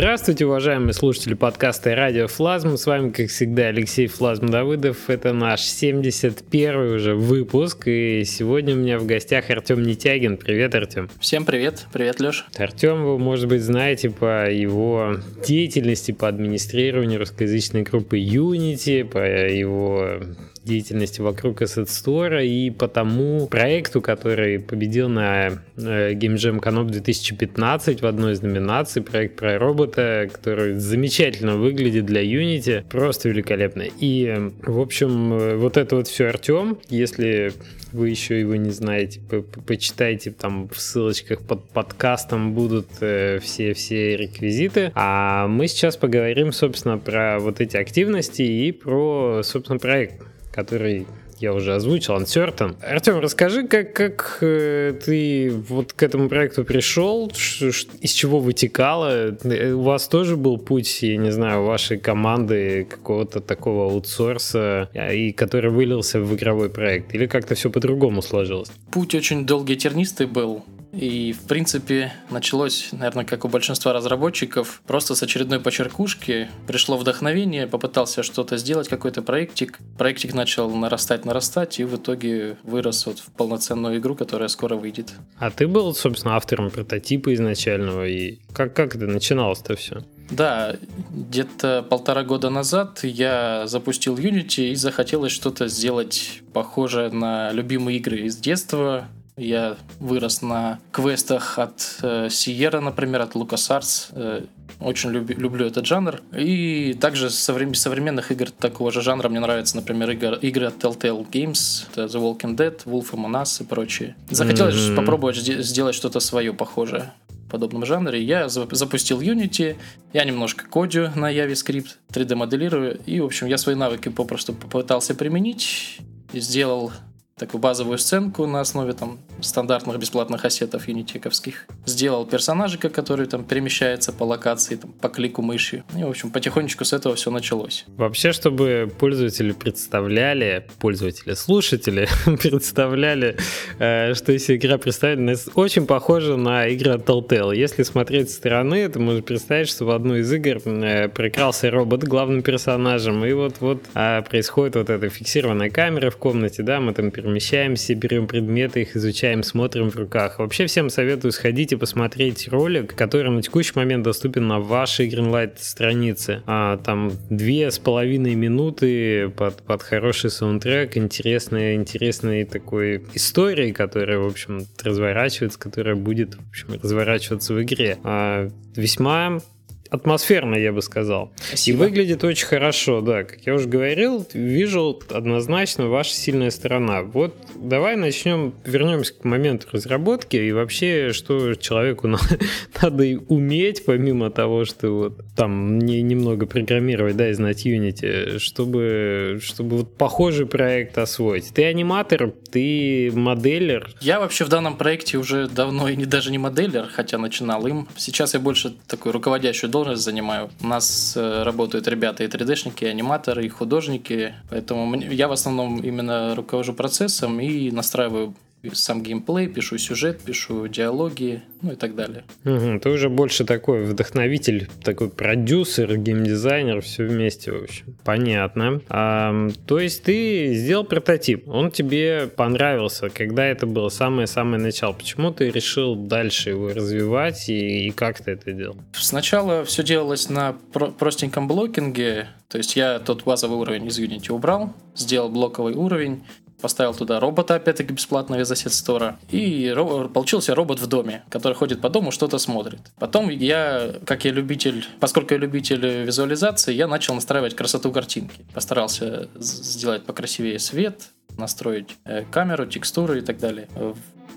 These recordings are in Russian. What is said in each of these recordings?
Здравствуйте, уважаемые слушатели подкаста радио Флазм. С вами, как всегда, Алексей Флазм Давыдов. Это наш 71 уже выпуск. И сегодня у меня в гостях Артем Нетягин. Привет, Артем. Всем привет. Привет, Леш. Артем, вы, может быть, знаете по его деятельности по администрированию русскоязычной группы Unity, по его деятельности вокруг Asset Store и по тому проекту, который победил на э, Game Jam Canop 2015 в одной из номинаций, проект про робота, который замечательно выглядит для Unity, просто великолепно. И, в общем, э, вот это вот все Артем, если вы еще его не знаете, по почитайте там в ссылочках под подкастом будут все-все э, реквизиты. А мы сейчас поговорим, собственно, про вот эти активности и про, собственно, проект который я уже озвучил, Uncertain. Артем, расскажи, как, как э, ты вот к этому проекту пришел, ш, ш, из чего вытекало? Э, у вас тоже был путь, я не знаю, вашей команды какого-то такого аутсорса, а, и который вылился в игровой проект? Или как-то все по-другому сложилось? Путь очень долгий тернистый был. И, в принципе, началось, наверное, как у большинства разработчиков, просто с очередной почеркушки. Пришло вдохновение, попытался что-то сделать, какой-то проектик. Проектик начал нарастать, нарастать, и в итоге вырос вот в полноценную игру, которая скоро выйдет. А ты был, собственно, автором прототипа изначального, и как, как это начиналось-то все? Да, где-то полтора года назад я запустил Unity и захотелось что-то сделать похожее на любимые игры из детства, я вырос на квестах от э, Sierra, например, от LucasArts. Э, очень люби, люблю этот жанр. И также современ, современных игр такого же жанра мне нравятся, например, игр, игры от Telltale Games, The Walking Dead, Wolf Among Us и прочие. Захотелось mm-hmm. попробовать сделать что-то свое похожее в подобном жанре. Я запустил Unity, я немножко кодю на JavaScript, 3D-моделирую, и, в общем, я свои навыки попросту попытался применить, сделал такую базовую сценку на основе там стандартных бесплатных ассетов юнитековских. Сделал персонажика, который там перемещается по локации, там, по клику мыши. И, в общем, потихонечку с этого все началось. Вообще, чтобы пользователи представляли, пользователи, слушатели представляли, э, что если игра представлена, очень похожа на игры от Telltale. Если смотреть со стороны, то можно представить, что в одну из игр э, прикрался робот главным персонажем, и вот-вот а, происходит вот эта фиксированная камера в комнате, да, мы там перемещаемся перемещаемся, берем предметы, их изучаем, смотрим в руках. Вообще всем советую сходить и посмотреть ролик, который на текущий момент доступен на вашей Greenlight странице. А, там две с половиной минуты под, под хороший саундтрек, интересной, интересной такой истории, которая, в общем, разворачивается, которая будет, в общем, разворачиваться в игре. А, весьма атмосферно, я бы сказал. Спасибо. И выглядит очень хорошо, да. Как я уже говорил, вижу однозначно ваша сильная сторона. Вот давай начнем, вернемся к моменту разработки и вообще, что человеку надо уметь, помимо того, что вот там не, немного программировать, да, и знать Unity, чтобы, чтобы вот похожий проект освоить. Ты аниматор, ты моделлер. Я вообще в данном проекте уже давно и не, даже не моделлер, хотя начинал им. Сейчас я больше такой руководящую должность должность занимаю. У нас э, работают ребята и 3D-шники, и аниматоры, и художники. Поэтому я в основном именно руковожу процессом и настраиваю сам геймплей, пишу сюжет, пишу диалоги, ну и так далее. Угу, ты уже больше такой вдохновитель, такой продюсер, геймдизайнер, все вместе, в общем. Понятно. А, то есть ты сделал прототип, он тебе понравился, когда это было самое-самое начало. Почему ты решил дальше его развивать и, и как ты это делал? Сначала все делалось на про- простеньком блокинге, то есть я тот базовый уровень из Unity убрал, сделал блоковый уровень, поставил туда робота, опять-таки бесплатного из Asset Store, и получился робот в доме, который ходит по дому, что-то смотрит. Потом я, как я любитель, поскольку я любитель визуализации, я начал настраивать красоту картинки. Постарался сделать покрасивее свет, настроить э, камеру, текстуры и так далее.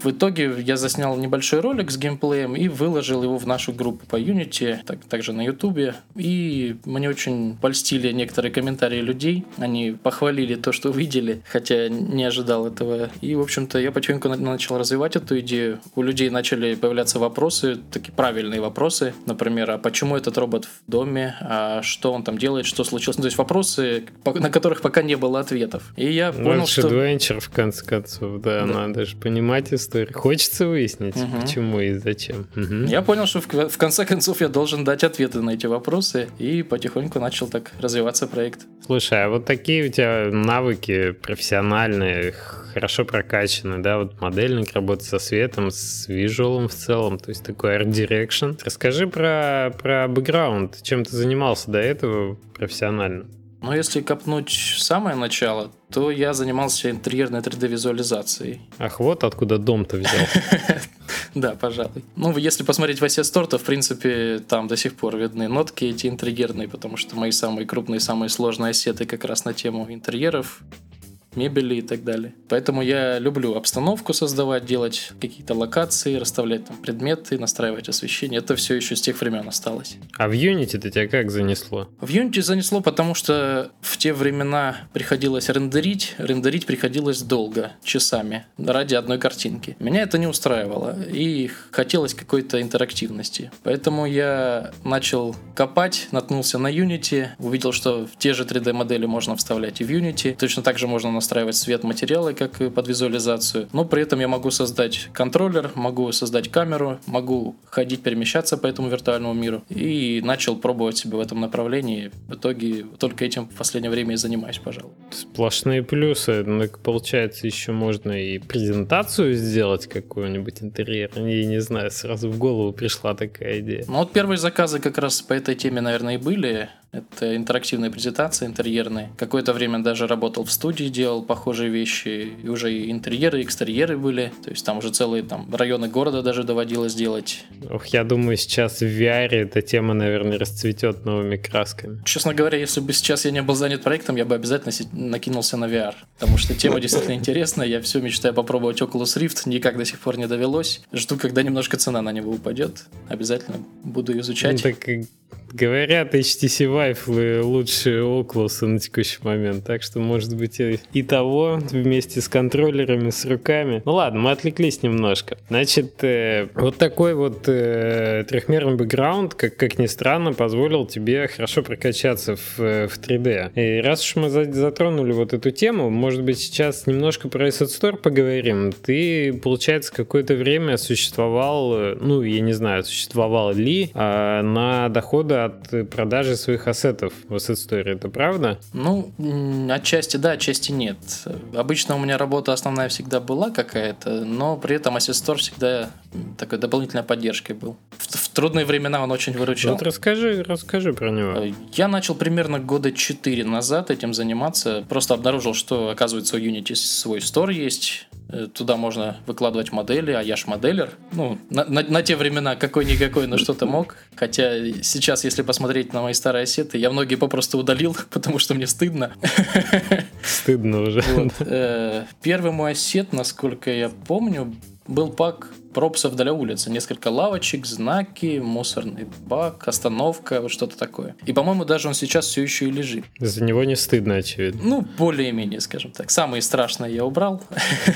В итоге я заснял небольшой ролик с геймплеем и выложил его в нашу группу по Unity, так, также на YouTube. И мне очень польстили некоторые комментарии людей. Они похвалили то, что увидели, хотя не ожидал этого. И, в общем-то, я потихоньку начал развивать эту идею. У людей начали появляться вопросы, такие правильные вопросы. Например, а почему этот робот в доме? А что он там делает? Что случилось? Ну, то есть вопросы, на которых пока не было ответов. И я ну, понял, что... Adventure, в конце концов, да, да. надо же понимать историю. Хочется выяснить, угу. почему и зачем. Угу. Я понял, что в, в конце концов я должен дать ответы на эти вопросы, и потихоньку начал так развиваться проект. Слушай, а вот такие у тебя навыки профессиональные, хорошо прокачаны, да, вот модельник работает со светом, с визуалом в целом, то есть такой art direction. Расскажи про, про бэкграунд, чем ты занимался до этого профессионально? Но если копнуть самое начало, то я занимался интерьерной 3D-визуализацией. Ах, вот откуда дом-то взял. Да, пожалуй. Ну, если посмотреть в Asset Store, то, в принципе, там до сих пор видны нотки эти интерьерные, потому что мои самые крупные, самые сложные ассеты как раз на тему интерьеров мебели и так далее. Поэтому я люблю обстановку создавать, делать какие-то локации, расставлять там предметы, настраивать освещение. Это все еще с тех времен осталось. А в Unity ты тебя как занесло? В Unity занесло, потому что в те времена приходилось рендерить. Рендерить приходилось долго, часами, ради одной картинки. Меня это не устраивало, и хотелось какой-то интерактивности. Поэтому я начал копать, наткнулся на Unity, увидел, что те же 3D-модели можно вставлять и в Unity. Точно так же можно настраивать свет материалы, как и под визуализацию. Но при этом я могу создать контроллер, могу создать камеру, могу ходить, перемещаться по этому виртуальному миру. И начал пробовать себя в этом направлении. В итоге только этим в последнее время и занимаюсь, пожалуй. Сплошные плюсы. Ну, получается, еще можно и презентацию сделать какую-нибудь интерьер. Я не знаю, сразу в голову пришла такая идея. Ну вот первые заказы как раз по этой теме, наверное, и были. Это интерактивная презентация интерьерная. Какое-то время даже работал в студии, делал похожие вещи. И уже и интерьеры, и экстерьеры были. То есть там уже целые там районы города даже доводилось делать. Ох, я думаю, сейчас в VR эта тема, наверное, расцветет новыми красками. Честно говоря, если бы сейчас я не был занят проектом, я бы обязательно накинулся на VR. Потому что тема действительно интересная. Я все мечтаю попробовать Oculus Rift. Никак до сих пор не довелось. Жду, когда немножко цена на него упадет. Обязательно буду изучать. Ну, так Говорят, HTC Vive лучше Oculus на текущий момент, так что может быть и, того вместе с контроллерами, с руками. Ну ладно, мы отвлеклись немножко. Значит, э, вот такой вот э, трехмерный бэкграунд, как, как ни странно, позволил тебе хорошо прокачаться в, в 3D. И раз уж мы затронули вот эту тему, может быть сейчас немножко про Asset Store поговорим. Ты, получается, какое-то время существовал, э, ну, я не знаю, существовал ли э, на доходы от продажи своих ассетов в Asset Store, это правда? Ну, отчасти да, отчасти нет. Обычно у меня работа основная всегда была какая-то, но при этом Asset Store всегда такой дополнительной поддержкой был. В, в трудные времена он очень выручал. Вот расскажи, расскажи про него. Э, я начал примерно года 4 назад этим заниматься. Просто обнаружил, что, оказывается, у Unity свой стор есть. Э, туда можно выкладывать модели, а я ж моделер. Ну, на, на, на те времена какой-никакой, но что-то мог. Хотя сейчас, если посмотреть на мои старые ассеты, я многие попросту удалил, потому что мне стыдно. Стыдно уже. Вот. Э, первый мой ассет, насколько я помню, был пак пропсов для улицы. Несколько лавочек, знаки, мусорный бак, остановка, вот что-то такое. И, по-моему, даже он сейчас все еще и лежит. За него не стыдно, очевидно. Ну, более-менее, скажем так. Самые страшные я убрал,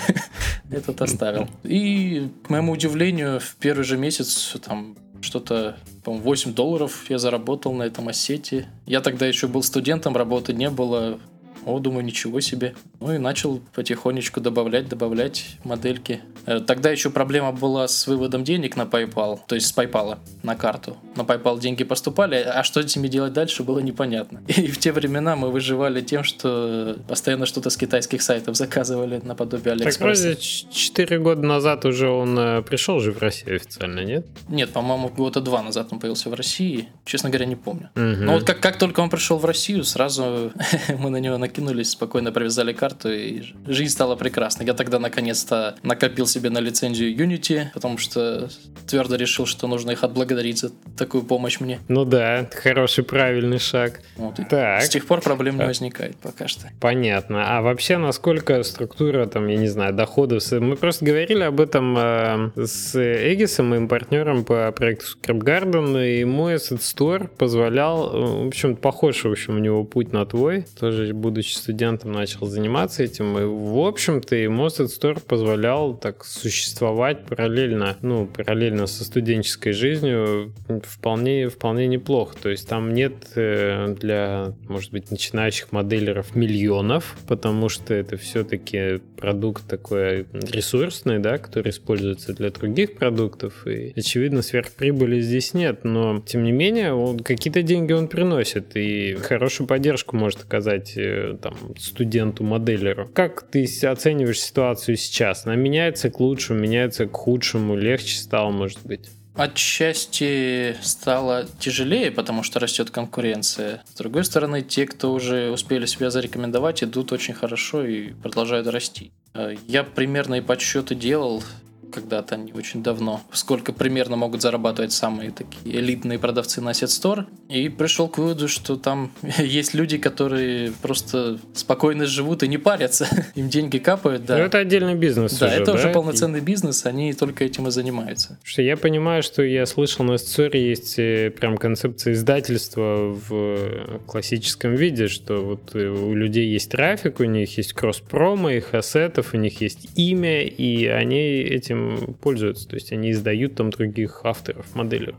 этот оставил. И, к моему удивлению, в первый же месяц там что-то, по-моему, 8 долларов я заработал на этом осете. Я тогда еще был студентом, работы не было. О, думаю, ничего себе. Ну и начал потихонечку добавлять, добавлять модельки. Э, тогда еще проблема была с выводом денег на PayPal, то есть с PayPal на карту. На PayPal деньги поступали, а что с этими делать дальше было непонятно. И в те времена мы выживали тем, что постоянно что-то с китайских сайтов заказывали наподобие Алиэкспресса. Так вроде 4 года назад уже он э, пришел же в Россию официально, нет? Нет, по-моему, года два назад он появился в России. Честно говоря, не помню. Угу. Но вот как, как только он пришел в Россию, сразу мы на него накинули накинулись, спокойно привязали карту, и жизнь стала прекрасной. Я тогда наконец-то накопил себе на лицензию Unity, потому что твердо решил, что нужно их отблагодарить за такую помощь мне. Ну да, хороший, правильный шаг. Вот. Так. С тех пор проблем не возникает пока что. Понятно. А вообще, насколько структура, там, я не знаю, доходов... Мы просто говорили об этом э, с Эгисом, моим партнером по проекту Scrap Garden, и мой Asset Store позволял, э, в общем, похож, в общем, у него путь на твой, тоже будучи будучи студентом, начал заниматься этим. И, в общем-то, и Mosted Store позволял так существовать параллельно, ну, параллельно со студенческой жизнью вполне, вполне неплохо. То есть там нет э, для, может быть, начинающих моделеров миллионов, потому что это все-таки продукт такой ресурсный, да, который используется для других продуктов. И, очевидно, сверхприбыли здесь нет. Но, тем не менее, какие-то деньги он приносит. И хорошую поддержку может оказать э, там, студенту-моделеру. Как ты оцениваешь ситуацию сейчас? Она меняется к лучшему, меняется к худшему, легче стало, может быть? Отчасти стало тяжелее, потому что растет конкуренция. С другой стороны, те, кто уже успели себя зарекомендовать, идут очень хорошо и продолжают расти. Э, я примерно и подсчеты делал когда-то не очень давно, сколько примерно могут зарабатывать самые такие элитные продавцы на Asset Store. И пришел к выводу, что там есть люди, которые просто спокойно живут и не парятся. Им деньги капают, да. Но это отдельный бизнес Да, уже, это да? уже полноценный бизнес, они только этим и занимаются. Что я понимаю, что я слышал на Asset есть э, прям концепция издательства в классическом виде, что вот э, у людей есть трафик, у них есть кросс-промо, их ассетов, у них есть имя, и они этим пользуются. То есть они издают там других авторов, моделеров.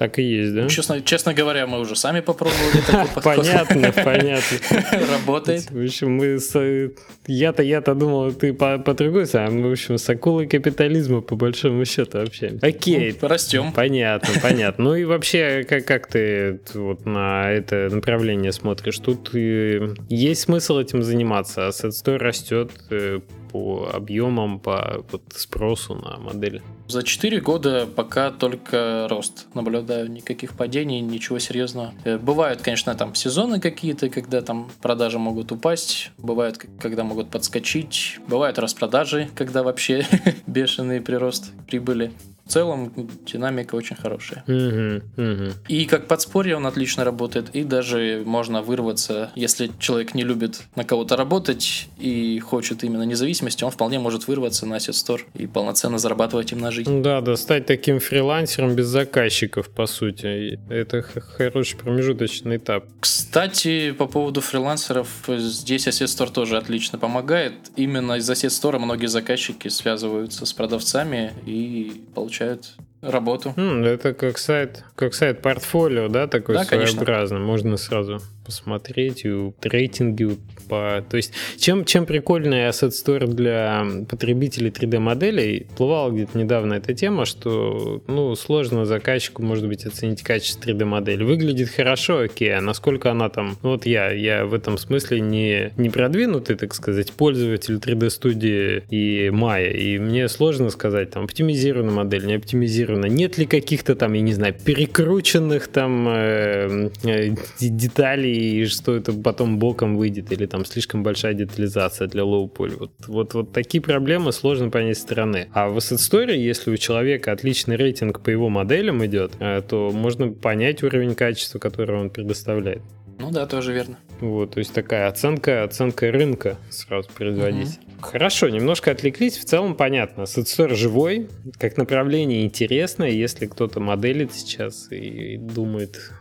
Так и есть, да? Честно, честно говоря, мы уже сами попробовали такой подход. Понятно, понятно. Работает. В общем, мы с... Я-то, я-то думал, ты по, по другой стороне, мы, в общем, с акулой капитализма по большому счету общаемся. Окей. Ну, растем. Понятно, понятно. Ну и вообще, как, как ты вот на это направление смотришь? Тут э, есть смысл этим заниматься, а Set растет э, по объемам, по вот, спросу на модели? За 4 года пока только рост. Наблюдаю никаких падений, ничего серьезного. Э, бывают, конечно, там сезоны какие-то, когда там продажи могут упасть. Бывают, когда могут подскочить. Бывают распродажи, когда вообще бешеный прирост прибыли в целом динамика очень хорошая. Угу, угу. И как подспорье он отлично работает, и даже можно вырваться, если человек не любит на кого-то работать и хочет именно независимости, он вполне может вырваться на Asset Store и полноценно зарабатывать им на жизнь. Да, да, стать таким фрилансером без заказчиков, по сути. Это хороший промежуточный этап. Кстати, по поводу фрилансеров, здесь Asset Store тоже отлично помогает. Именно из Asset Store многие заказчики связываются с продавцами и получают получают работу. Mm, это как сайт, как сайт портфолио, да, такой да, своеобразный. Конечно. Можно сразу посмотреть и рейтинги по... То есть, чем, чем прикольный Asset Store для потребителей 3D-моделей, плывала где-то недавно эта тема, что, ну, сложно заказчику, может быть, оценить качество 3D-модели. Выглядит хорошо, окей, а насколько она там... Ну, вот я, я в этом смысле не, не продвинутый, так сказать, пользователь 3D-студии и Maya, и мне сложно сказать, там, оптимизирована модель, не оптимизирована, нет ли каких-то там, я не знаю, перекрученных там э, э, деталей, что это потом боком выйдет, или там там слишком большая детализация для low-poly. Вот, вот, вот такие проблемы сложно понять со стороны. А в Asset Story, если у человека отличный рейтинг по его моделям идет, э, то можно понять уровень качества, который он предоставляет. Ну да, тоже верно. Вот, то есть такая оценка, оценка рынка сразу производить. Угу. Хорошо, немножко отвлеклись, в целом понятно. Сетстор живой, как направление интересное, если кто-то моделит сейчас и думает,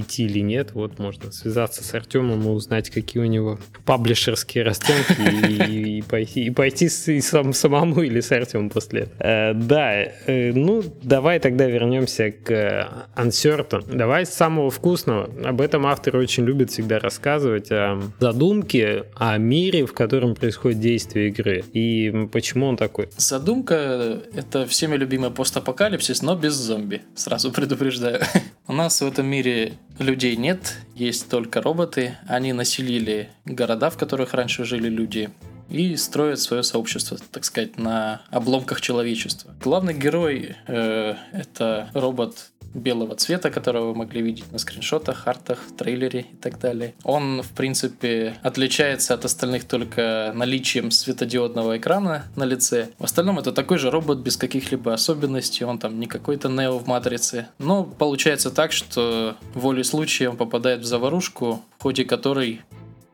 идти или нет, вот можно связаться с Артемом и узнать, какие у него паблишерские расценки и, пойти, самому или с Артемом после этого. Да, э, ну давай тогда вернемся к Uncertain. Давай с самого вкусного. Об этом автор очень любит всегда рассказывать о задумке, о мире, в котором происходит действие игры и почему он такой. Задумка — это всеми любимый постапокалипсис, но без зомби. Сразу предупреждаю. У нас в этом мире людей нет, есть только роботы. Они населили города, в которых раньше жили люди, и строят свое сообщество, так сказать, на обломках человечества. Главный герой э, это робот белого цвета, которого вы могли видеть на скриншотах, артах, трейлере и так далее. Он, в принципе, отличается от остальных только наличием светодиодного экрана на лице. В остальном это такой же робот без каких-либо особенностей, он там не какой-то Нео в матрице. Но получается так, что волей случая он попадает в заварушку, в ходе которой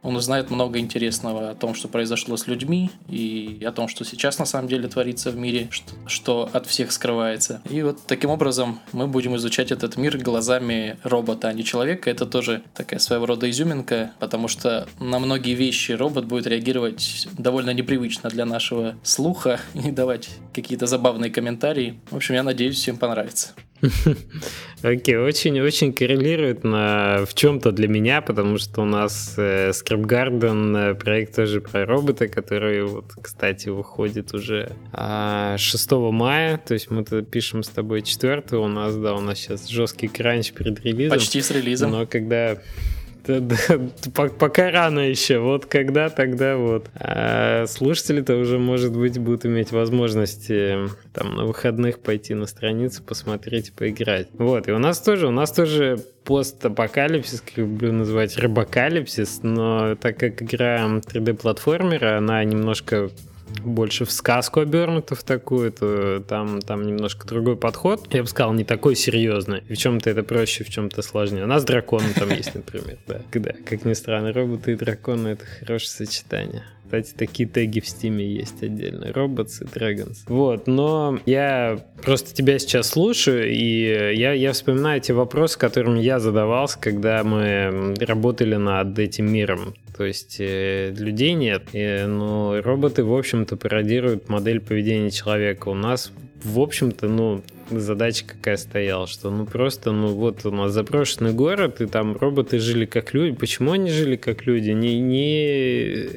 он узнает много интересного о том, что произошло с людьми, и о том, что сейчас на самом деле творится в мире, что, от всех скрывается. И вот таким образом мы будем изучать этот мир глазами робота, а не человека. Это тоже такая своего рода изюминка, потому что на многие вещи робот будет реагировать довольно непривычно для нашего слуха и давать какие-то забавные комментарии. В общем, я надеюсь, всем понравится. Окей, okay, очень-очень коррелирует на, в чем-то для меня, потому что у нас э, Script Garden э, проект тоже про робота, который, вот, кстати, выходит уже э, 6 мая, то есть мы это пишем с тобой 4 у нас, да, у нас сейчас жесткий кранч перед релизом. Почти с релизом. Но когда да, да, пока рано еще. Вот когда, тогда вот. А слушатели-то уже, может быть, будут иметь возможность э, там на выходных пойти на страницу, посмотреть, поиграть. Вот, и у нас тоже, у нас тоже постапокалипсис, как люблю называть, рыбокалипсис, но так как игра 3D-платформера, она немножко больше в сказку обернута в такую, то там, там немножко другой подход. Я бы сказал, не такой серьезный. в чем-то это проще, в чем-то сложнее. У нас драконы там есть, например, да. Да, как ни странно, роботы и драконы — это хорошее сочетание. Кстати, такие теги в стиме есть отдельно. Robots и Dragons. Вот, но я просто тебя сейчас слушаю, и я, я вспоминаю те вопросы, которыми я задавался, когда мы работали над этим миром. То есть э, людей нет, и, но роботы, в общем-то, пародируют модель поведения человека. У нас, в общем-то, ну, задача какая стояла, что ну просто, ну вот у нас заброшенный город, и там роботы жили как люди. Почему они жили как люди? Не, не...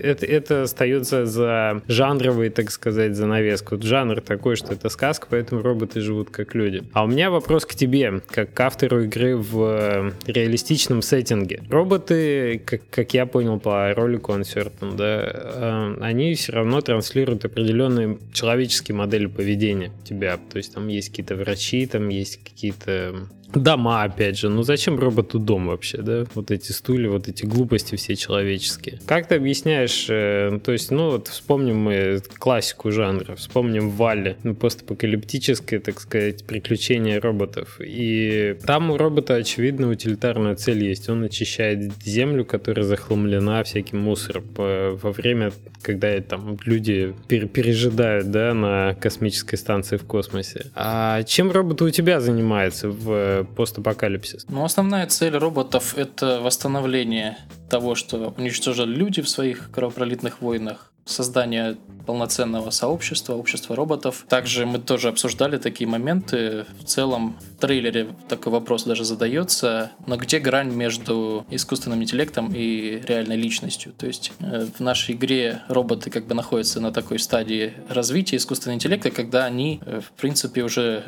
Это, это остается за жанровой, так сказать, занавеску. Вот жанр такой, что это сказка, поэтому роботы живут как люди. А у меня вопрос к тебе, как к автору игры в реалистичном сеттинге. Роботы, как, как я понял по ролику Uncertain, да, э, они все равно транслируют определенные человеческие модели поведения тебя. То есть там есть какие-то врачи, там есть какие-то Дома, опять же. Ну зачем роботу дом вообще, да? Вот эти стулья, вот эти глупости все человеческие. Как ты объясняешь, э, то есть, ну вот вспомним мы классику жанра, вспомним Валли, ну постапокалиптическое, так сказать, приключение роботов. И там у робота, очевидно, утилитарная цель есть. Он очищает землю, которая захламлена всяким мусором во время, когда там люди пережидают, да, на космической станции в космосе. А чем робот у тебя занимается в постапокалипсис? Ну, основная цель роботов — это восстановление того, что уничтожили люди в своих кровопролитных войнах, создание полноценного сообщества, общества роботов. Также мы тоже обсуждали такие моменты. В целом в трейлере такой вопрос даже задается, но где грань между искусственным интеллектом и реальной личностью? То есть э, в нашей игре роботы как бы находятся на такой стадии развития искусственного интеллекта, когда они, э, в принципе, уже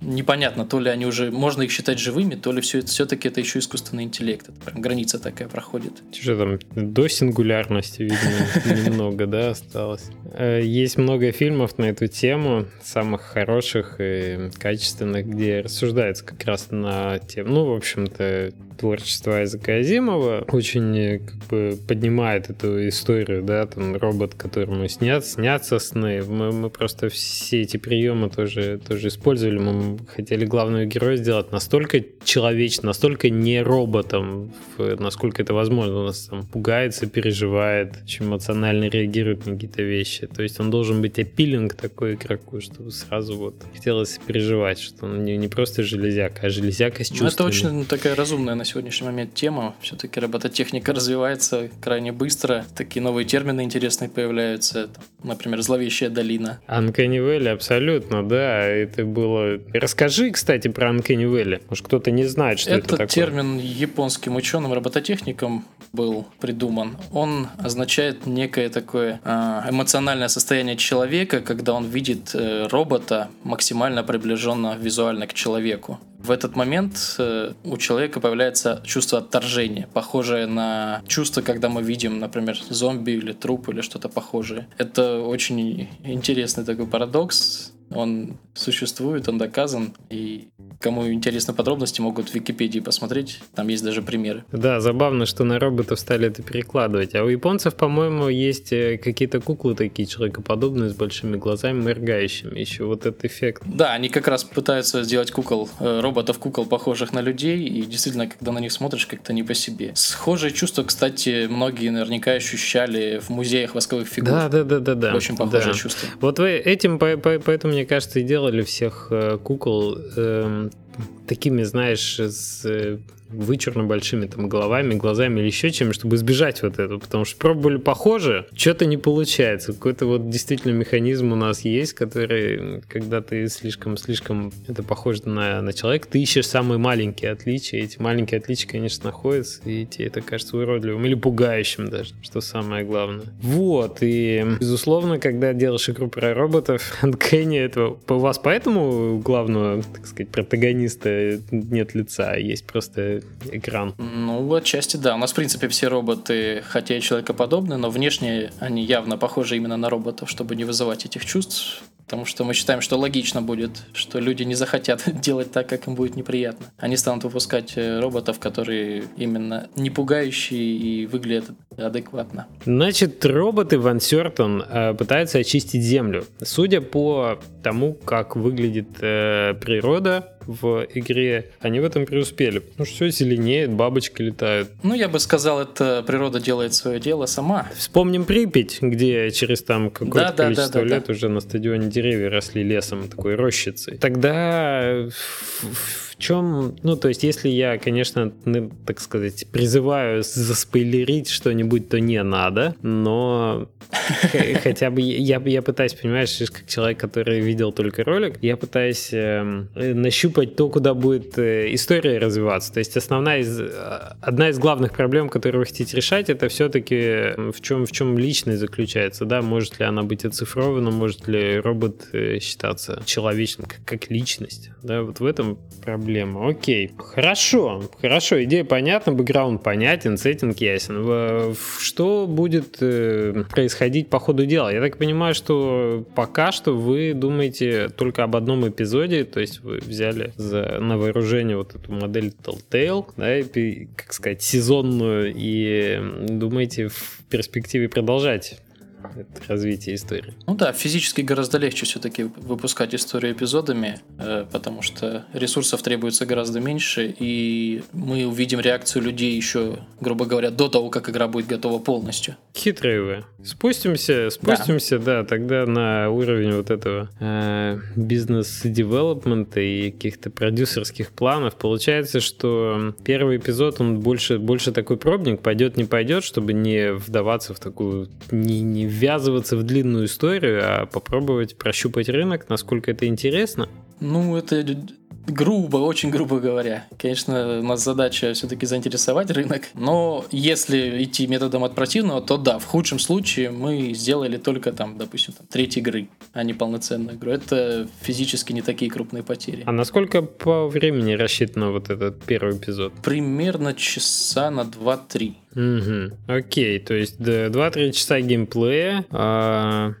непонятно, то ли они уже, можно их считать живыми, то ли все все-таки это еще искусственный интеллект. Это прям граница такая проходит. Что там, до сингулярности, видимо, немного, да, осталось? Э, есть много фильмов на эту тему, самых хороших и качественных, где рассуждается как раз на тему, ну, в общем-то, творчество Айзека Азимова очень как бы поднимает эту историю, да, там робот, которому снят, снятся сны. Мы, мы просто все эти приемы тоже, тоже использовали. Мы хотели главного героя сделать настолько человечным, настолько не роботом, насколько это возможно. Он нас там пугается, переживает, очень эмоционально реагирует на какие-то вещи. То есть он должен быть аппилинг такой игроку, чтобы сразу вот хотелось переживать, что он не, не просто железяка, а железяка с чувствами. Ну, это очень такая разумная на сегодняшний момент тема. Все-таки робототехника развивается крайне быстро. Такие новые термины интересные появляются. Например, зловещая долина. Valley, абсолютно, да. Это было... Расскажи, кстати, про Valley. Может, кто-то не знает, что Этот это такое. Этот термин японским ученым-робототехником был придуман. Он означает некое такое а, эмоциональное состояние человека, когда он видит э, робота максимально приближенно визуально к человеку. В этот момент э, у человека появляется чувство отторжения, похожее на чувство, когда мы видим, например, зомби или труп или что-то похожее. Это очень интересный такой парадокс Он существует, он доказан, и кому интересны подробности, могут в Википедии посмотреть, там есть даже примеры. Да, забавно, что на роботов стали это перекладывать. А у японцев, по-моему, есть э, какие-то куклы такие человекоподобные с большими глазами, моргающими. Еще вот этот эффект. Да, они как раз пытаются сделать кукол, э, роботов-кукол, похожих на людей, и действительно, когда на них смотришь, как-то не по себе. Схожие чувства, кстати, многие наверняка ощущали в музеях восковых фигур. Да, да, да, да, да. Очень похожие да. чувства. Вот вы этим, поэтому, мне кажется, и делали всех э, кукол эм, такими, знаешь, с э, вычурно большими там головами, глазами или еще чем, чтобы избежать вот этого, потому что пробовали похоже, что-то не получается. Какой-то вот действительно механизм у нас есть, который, когда ты слишком-слишком это похоже на, на человека, ты ищешь самые маленькие отличия, эти маленькие отличия, конечно, находятся, и тебе это кажется уродливым или пугающим даже, что самое главное. Вот, и безусловно, когда делаешь игру про роботов, Uncanny этого, у вас поэтому главного, так сказать, протагониста нет лица, есть просто экран. Ну, отчасти да. У нас, в принципе, все роботы, хотя и человекоподобные, но внешне они явно похожи именно на роботов, чтобы не вызывать этих чувств. Потому что мы считаем, что логично будет, что люди не захотят делать так, как им будет неприятно. Они станут выпускать э, роботов, которые именно не пугающие и выглядят адекватно. Значит, роботы Ван Сертон э, пытаются очистить Землю. Судя по тому, как выглядит э, природа в игре, они в этом преуспели. Ну все зеленеет, бабочки летают. Ну, я бы сказал, это природа делает свое дело сама. Вспомним Припять, где через там какое-то да, количество да, да, лет да. уже на стадионе деревья росли лесом, такой рощицей. Тогда в чем, ну, то есть, если я, конечно, ну, так сказать, призываю заспойлерить что-нибудь, то не надо, но хотя бы я, я пытаюсь, понимаешь, как человек, который видел только ролик, я пытаюсь э, нащупать то, куда будет э, история развиваться. То есть основная из, э, одна из главных проблем, которые вы хотите решать, это все-таки в чем, в чем личность заключается, да, может ли она быть оцифрована, может ли робот э, считаться человечным как, как личность, да, вот в этом проблема. Окей, хорошо, хорошо, идея понятна, бэкграунд понятен, сеттинг ясен. Что будет э, происходить по ходу дела. Я так понимаю, что пока что вы думаете только об одном эпизоде, то есть вы взяли за, на вооружение вот эту модель Telltale, да, и, как сказать, сезонную, и думаете в перспективе продолжать это развитие истории. Ну да, физически гораздо легче все-таки выпускать историю эпизодами, э, потому что ресурсов требуется гораздо меньше, и мы увидим реакцию людей еще, грубо говоря, до того, как игра будет готова полностью. Хитрые вы. Спустимся, спустимся, да, да тогда на уровень вот этого э, бизнес-девелопмента и каких-то продюсерских планов. Получается, что первый эпизод, он больше, больше такой пробник, пойдет, не пойдет, чтобы не вдаваться в такую, не, не ввязываться в длинную историю, а попробовать прощупать рынок, насколько это интересно. Ну, это грубо, очень грубо говоря. Конечно, у нас задача все-таки заинтересовать рынок, но если идти методом от противного, то да, в худшем случае мы сделали только там, допустим, там, треть игры, а не полноценную игру. Это физически не такие крупные потери. А насколько по времени рассчитано вот этот первый эпизод? Примерно часа на 2-3. Угу. Окей, то есть 2-3 часа геймплея, а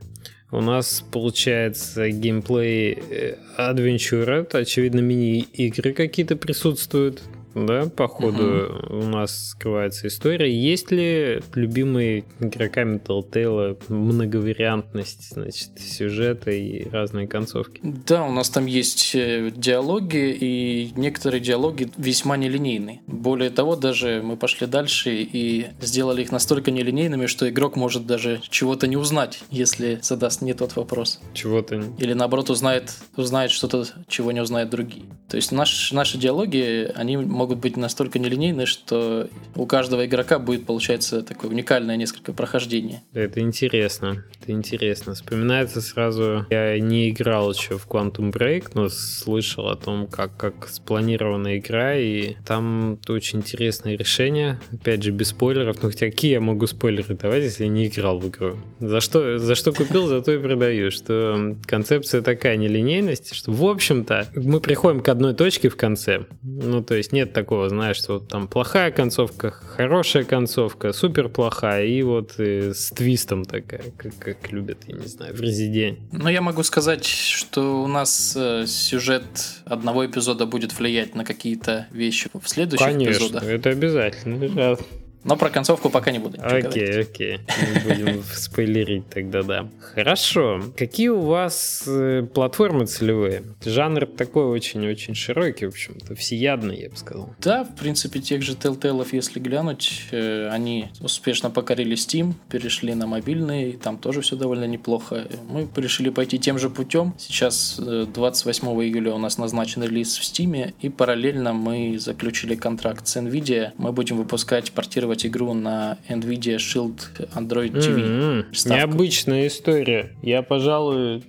у нас получается геймплей адвенчура, это очевидно мини-игры какие-то присутствуют да, по ходу угу. у нас скрывается история. Есть ли любимые игроками Telltale многовариантность, значит, сюжета и разные концовки? Да, у нас там есть э, диалоги, и некоторые диалоги весьма нелинейные. Более того, даже мы пошли дальше и сделали их настолько нелинейными, что игрок может даже чего-то не узнать, если задаст не тот вопрос. Чего-то Или наоборот узнает, узнает что-то, чего не узнают другие. То есть наш, наши диалоги, они могут быть настолько нелинейны, что у каждого игрока будет, получается, такое уникальное несколько прохождение. Это интересно. Это интересно. Вспоминается сразу, я не играл еще в Quantum Break, но слышал о том, как, как спланирована игра, и там очень интересное решение. Опять же, без спойлеров. Ну, хотя какие я могу спойлеры давать, если я не играл в игру? За что, за что купил, за то и продаю. Что концепция такая нелинейности, что, в общем-то, мы приходим к одной точке в конце. Ну, то есть нет нет такого, знаешь, что вот там плохая концовка, хорошая концовка, супер плохая, и вот и с твистом такая, как, как любят, я не знаю, в Резиденте. Ну, я могу сказать, что у нас э, сюжет одного эпизода будет влиять на какие-то вещи в следующих Конечно, эпизодах. это обязательно. Но про концовку пока не буду. Окей, окей. Не будем спойлерить тогда, да. Хорошо. Какие у вас э, платформы целевые? Жанр такой очень-очень широкий, в общем-то, всеядный, я бы сказал. Да, в принципе, тех же Telltale, если глянуть, э, они успешно покорили Steam, перешли на мобильный, и там тоже все довольно неплохо. Мы решили пойти тем же путем. Сейчас 28 э, июля у нас назначен релиз в Steam, и параллельно мы заключили контракт с NVIDIA. Мы будем выпускать, портировать тестировать игру на NVIDIA Shield Android TV. Mm-hmm. Необычная история. Я, пожалуй,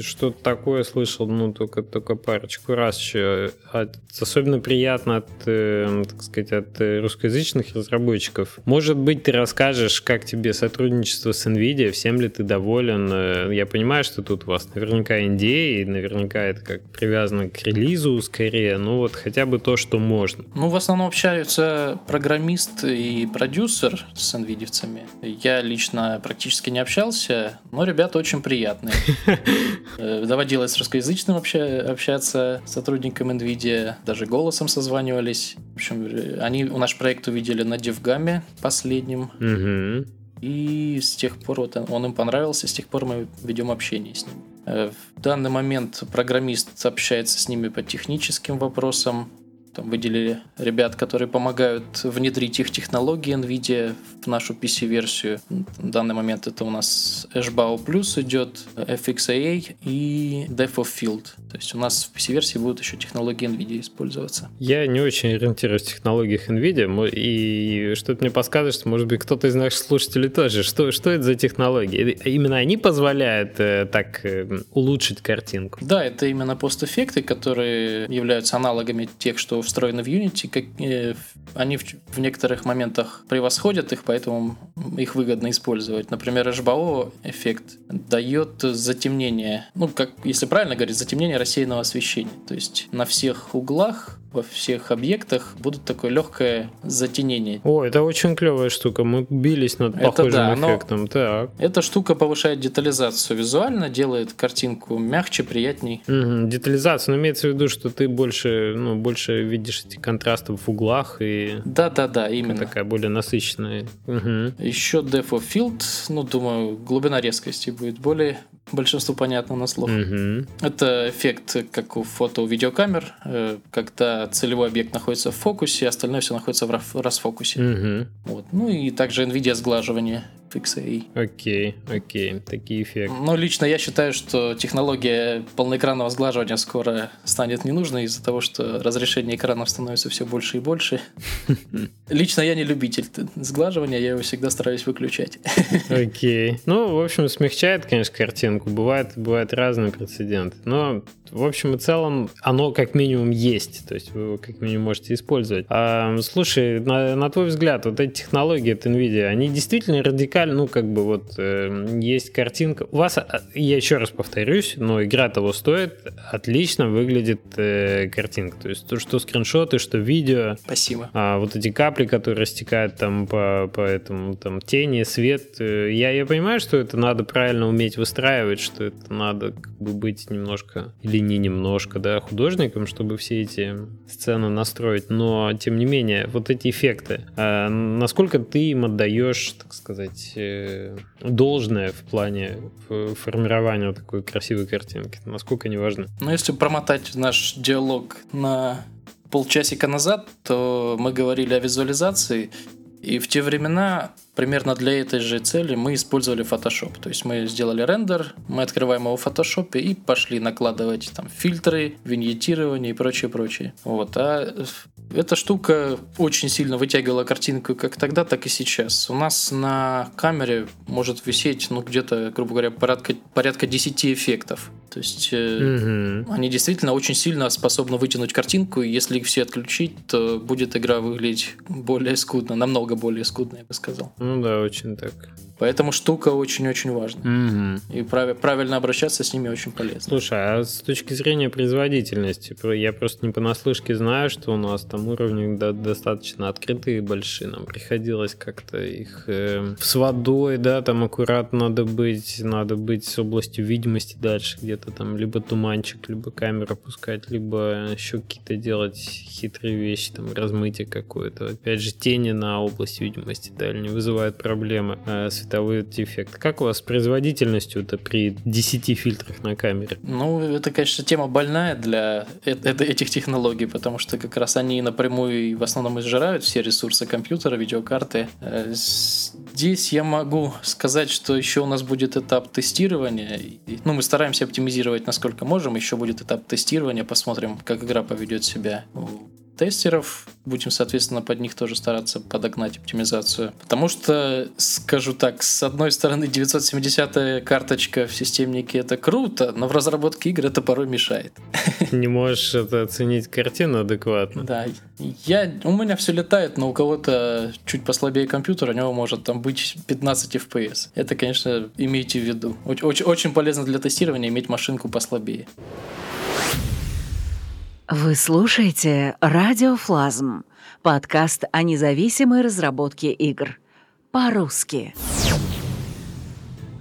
что-то такое слышал, ну, только, только парочку раз еще. От, особенно приятно от, э, так сказать, от э, русскоязычных разработчиков. Может быть, ты расскажешь, как тебе сотрудничество с NVIDIA, всем ли ты доволен. Э, я понимаю, что тут у вас наверняка NDA, и наверняка это как привязано к релизу скорее, ну вот хотя бы то, что можно. Ну, в основном общаются программист и продюсер с NVIDIA. Я лично практически не общался, но ребята очень приятные. Э, доводилось с русскоязычным общаться с сотрудником NVIDIA, даже голосом созванивались. В общем, они наш проект увидели на Девгаме последним. И с тех пор вот он им понравился, с тех пор мы ведем общение с ним. Э, в данный момент программист общается с ними по техническим вопросам, там выделили ребят, которые помогают внедрить их технологии NVIDIA в нашу PC-версию. В данный момент это у нас HBAO идет, FXAA и Depth of Field. То есть у нас в PC-версии будут еще технологии NVIDIA использоваться. Я не очень ориентируюсь в технологиях NVIDIA, и что-то мне подсказывает, что, может быть, кто-то из наших слушателей тоже. Что, что это за технологии? Именно они позволяют э, так э, улучшить картинку? Да, это именно постэффекты, которые являются аналогами тех, что встроены в Unity, как, э, они в, в некоторых моментах превосходят их, поэтому их выгодно использовать. Например, HBO эффект дает затемнение, ну, как, если правильно говорить, затемнение рассеянного освещения. То есть на всех углах во всех объектах будут такое легкое затенение. О, это очень клевая штука. Мы бились над похожим это да, эффектом. Так. Эта штука повышает детализацию визуально, делает картинку мягче, приятней. Угу, детализацию, но имеется в виду, что ты больше, ну, больше видишь эти контрасты в углах и... Да-да-да, именно. Такая более насыщенная. Угу. Еще Depth of Field, ну, думаю, глубина резкости будет более большинству понятно на слух. Угу. Это эффект, как у фото у видеокамер, э, когда целевой объект находится в фокусе, остальное все находится в расфокусе. Угу. Вот. Ну и также NVIDIA сглаживание FXA. Окей, окей, такие эффекты. Но лично я считаю, что технология полноэкранного сглаживания скоро станет не нужной из-за того, что разрешение экранов становится все больше и больше. Лично я не любитель сглаживания, я его всегда стараюсь выключать. Окей. Ну, в общем, смягчает, конечно, картинку. Бывает, бывают разные прецеденты. Но в общем и целом, оно как минимум есть, то есть вы его как минимум можете использовать. А, слушай, на, на твой взгляд, вот эти технологии от NVIDIA, они действительно радикально, ну, как бы вот э, есть картинка. У вас, а, я еще раз повторюсь, но игра того стоит, отлично выглядит э, картинка. То есть то, что скриншоты, что видео. Спасибо. А вот эти капли, которые растекают там по, по этому, там, тени, свет. Э, я, я понимаю, что это надо правильно уметь выстраивать, что это надо как бы быть немножко или не немножко, да, художником, чтобы все эти сцены настроить, но тем не менее, вот эти эффекты, а насколько ты им отдаешь, так сказать, э, должное в плане формирования вот такой красивой картинки, насколько они важны? Ну, если промотать наш диалог на полчасика назад, то мы говорили о визуализации, и в те времена примерно для этой же цели мы использовали Photoshop. То есть мы сделали рендер, мы открываем его в Photoshop и пошли накладывать там фильтры, виньетирование и прочее, прочее. Вот. А эта штука очень сильно вытягивала картинку как тогда, так и сейчас. У нас на камере может висеть, ну, где-то, грубо говоря, порядка, порядка 10 эффектов. То есть э, угу. они действительно очень сильно способны вытянуть картинку, и если их все отключить, то будет игра выглядеть более скудно, намного более скудно, я бы сказал. Ну да, очень так. Поэтому штука очень-очень важна. Угу. И прав- правильно обращаться с ними очень полезно. Слушай, а с точки зрения производительности, я просто не понаслышке знаю, что у нас там уровни да, достаточно открытые и большие. Нам приходилось как-то их э, с водой, да, там аккуратно надо быть, надо быть с областью видимости дальше где-то там либо туманчик, либо камеру пускать, либо еще какие-то делать хитрые вещи, там размытие какое-то. Опять же, тени на область видимости дальней вызывают проблемы. Э, световой эффект. Как у вас с производительностью-то при 10 фильтрах на камере? Ну, это, конечно, тема больная для этих технологий, потому что как раз они напрямую и в основном изжирают все ресурсы компьютера, видеокарты. Э, здесь я могу сказать, что еще у нас будет этап тестирования. Ну, мы стараемся оптимизировать насколько можем. Еще будет этап тестирования. Посмотрим, как игра поведет себя тестеров. Будем, соответственно, под них тоже стараться подогнать оптимизацию. Потому что, скажу так, с одной стороны, 970 карточка в системнике это круто, но в разработке игр это порой мешает. Не можешь это оценить картину адекватно. Да. Я, у меня все летает, но у кого-то чуть послабее компьютер, у него может там быть 15 FPS. Это, конечно, имейте в виду. Очень, очень полезно для тестирования иметь машинку послабее. Вы слушаете «Радиофлазм» — подкаст о независимой разработке игр. По-русски.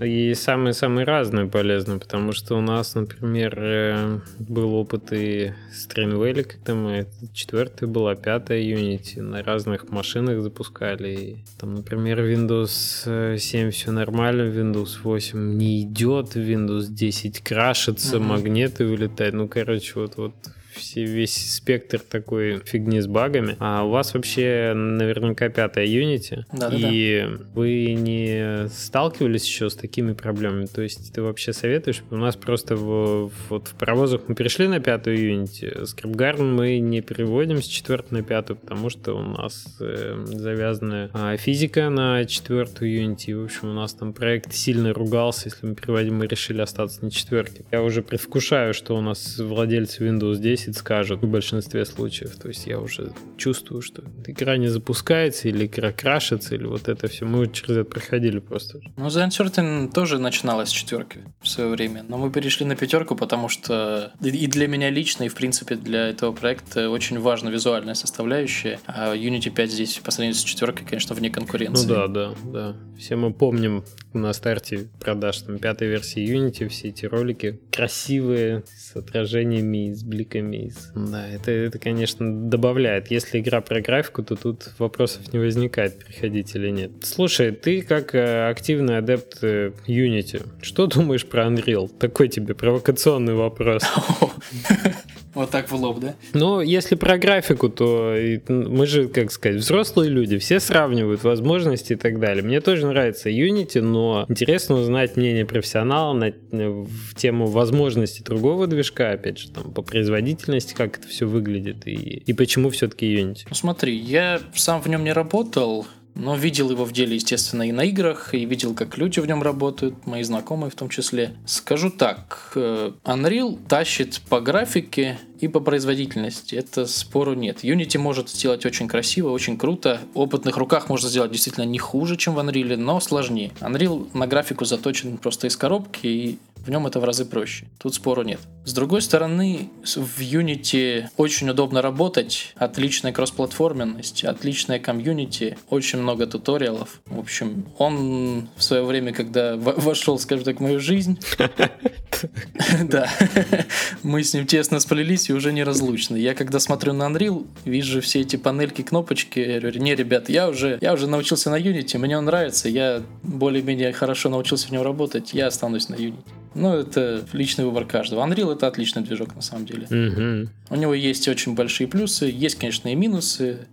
И самые-самые разные полезны, потому что у нас, например, э, был опыт и с Trainwell, когда мы четвертая была, пятая Unity, на разных машинах запускали. И, там, например, Windows 7 все нормально, Windows 8 не идет, Windows 10 крашится, mm-hmm. магниты вылетают. Ну, короче, вот, вот все, весь спектр такой фигни с багами. А у вас вообще наверняка пятая Unity. Да, и да. вы не сталкивались еще с такими проблемами? То есть ты вообще советуешь? У нас просто в, вот в паровозах мы перешли на пятую Unity. Скрипгарн мы не переводим с четвертой на пятую, потому что у нас э, завязанная а, физика на четвертую Unity. В общем, у нас там проект сильно ругался, если мы переводим, мы решили остаться на четверке. Я уже предвкушаю, что у нас владельцы Windows 10 10 скажут в большинстве случаев. То есть я уже чувствую, что игра не запускается, или игра крашится, или вот это все. Мы через это проходили просто. Ну, The Uncertain тоже начиналась с четверки в свое время, но мы перешли на пятерку, потому что и для меня лично, и в принципе для этого проекта очень важна визуальная составляющая, а Unity 5 здесь по сравнению с четверкой, конечно, вне конкуренции. Ну да, да, да. Все мы помним на старте продаж там пятой версии Unity все эти ролики красивые, с отражениями, с бликами из. Да, это, это, конечно, добавляет. Если игра про графику, то тут вопросов не возникает, приходить или нет. Слушай, ты как э, активный адепт э, Unity, что думаешь про Unreal? Такой тебе провокационный вопрос. Вот так в лоб, да? Ну, если про графику, то мы же, как сказать, взрослые люди, все сравнивают возможности и так далее. Мне тоже нравится Unity, но интересно узнать мнение профессионала на, в тему возможностей другого движка, опять же, там, по производительности, как это все выглядит и, и почему все-таки Unity. Ну, смотри, я сам в нем не работал, но видел его в деле, естественно, и на играх, и видел, как люди в нем работают, мои знакомые в том числе. Скажу так, э, Unreal тащит по графике и по производительности. Это спору нет. Unity может сделать очень красиво, очень круто. В опытных руках можно сделать действительно не хуже, чем в Unreal, но сложнее. Unreal на графику заточен просто из коробки, и в нем это в разы проще. Тут спору нет. С другой стороны, в Unity очень удобно работать, отличная кроссплатформенность, отличная комьюнити, очень много туториалов. В общем, он в свое время, когда вошел, скажем так, в мою жизнь, да, мы с ним тесно сплелись и уже неразлучны. Я когда смотрю на Unreal, вижу все эти панельки, кнопочки, я говорю, не, ребят, я уже, я уже научился на Unity, мне он нравится, я более-менее хорошо научился в нем работать, я останусь на Unity. Ну, это личный выбор каждого. Unreal это отличный движок на самом деле. Угу. У него есть очень большие плюсы, есть, конечно, и минусы.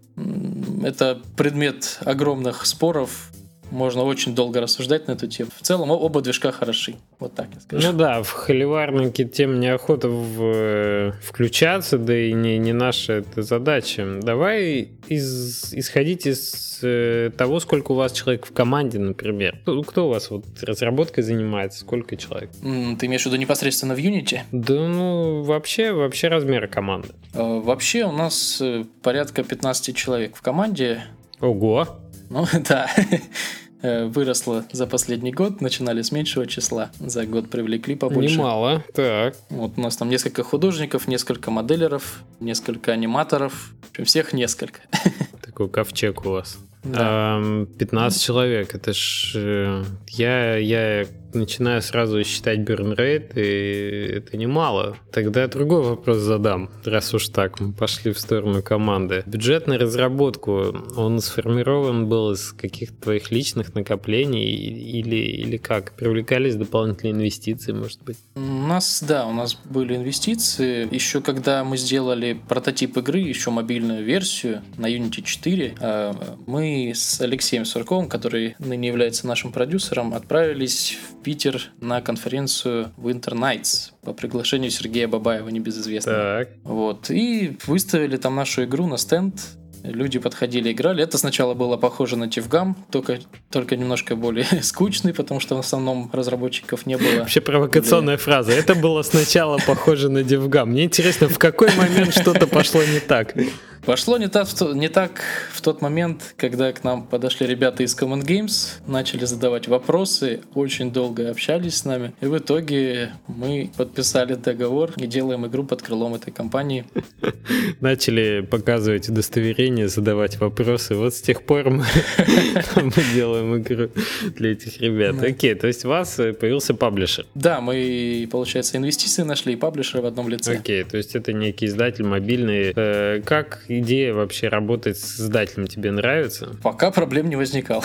Это предмет огромных споров можно очень долго рассуждать на эту тему. В целом оба движка хороши. Вот так я скажу. Ну да, в холиварники тем неохота в, э, включаться, да и не, не наша эта задача. Давай из, исходить из э, того, сколько у вас человек в команде, например. Кто, кто у вас вот разработкой занимается? Сколько человек? Ты имеешь в виду непосредственно в Unity? Да ну, вообще, вообще размеры команды. Э, Вообще у нас порядка 15 человек в команде. Ого! Ну да, выросло за последний год. Начинали с меньшего числа. За год привлекли побольше. Немало. Так. Вот у нас там несколько художников, несколько моделеров, несколько аниматоров. Всех несколько. Такой ковчег у вас. Да. Ам, 15 человек, это ж... э, Я, я начинаю сразу считать rate, и это немало. Тогда другой вопрос задам, раз уж так, мы пошли в сторону команды. Бюджет на разработку, он сформирован был из каких-то твоих личных накоплений или, или как? Привлекались дополнительные инвестиции, может быть? У нас, да, у нас были инвестиции. Еще когда мы сделали прототип игры, еще мобильную версию на Unity 4, э, мы с Алексеем Сурковым, который ныне является нашим продюсером, отправились в Питер на конференцию Winter Nights по приглашению Сергея Бабаева, небезызвестного. Так. Вот. И выставили там нашу игру на стенд. Люди подходили, играли. Это сначала было похоже на Тивгам, только, только немножко более скучный, потому что в основном разработчиков не было. Вообще провокационная фраза. Это было сначала похоже на DevGam. Мне интересно, в какой момент что-то пошло не так? Пошло не так, не так в тот момент, когда к нам подошли ребята из Common Games, начали задавать вопросы, очень долго общались с нами. И в итоге мы подписали договор и делаем игру под крылом этой компании. Начали показывать удостоверение, задавать вопросы. Вот с тех пор мы, делаем игру для этих ребят. Окей, то есть у вас э, появился паблишер. Да, мы, получается, инвестиции нашли и паблишера в одном лице. Окей, то есть это некий издатель мобильный. Э, Как идея вообще работать с издателем тебе нравится? Пока проблем не возникало.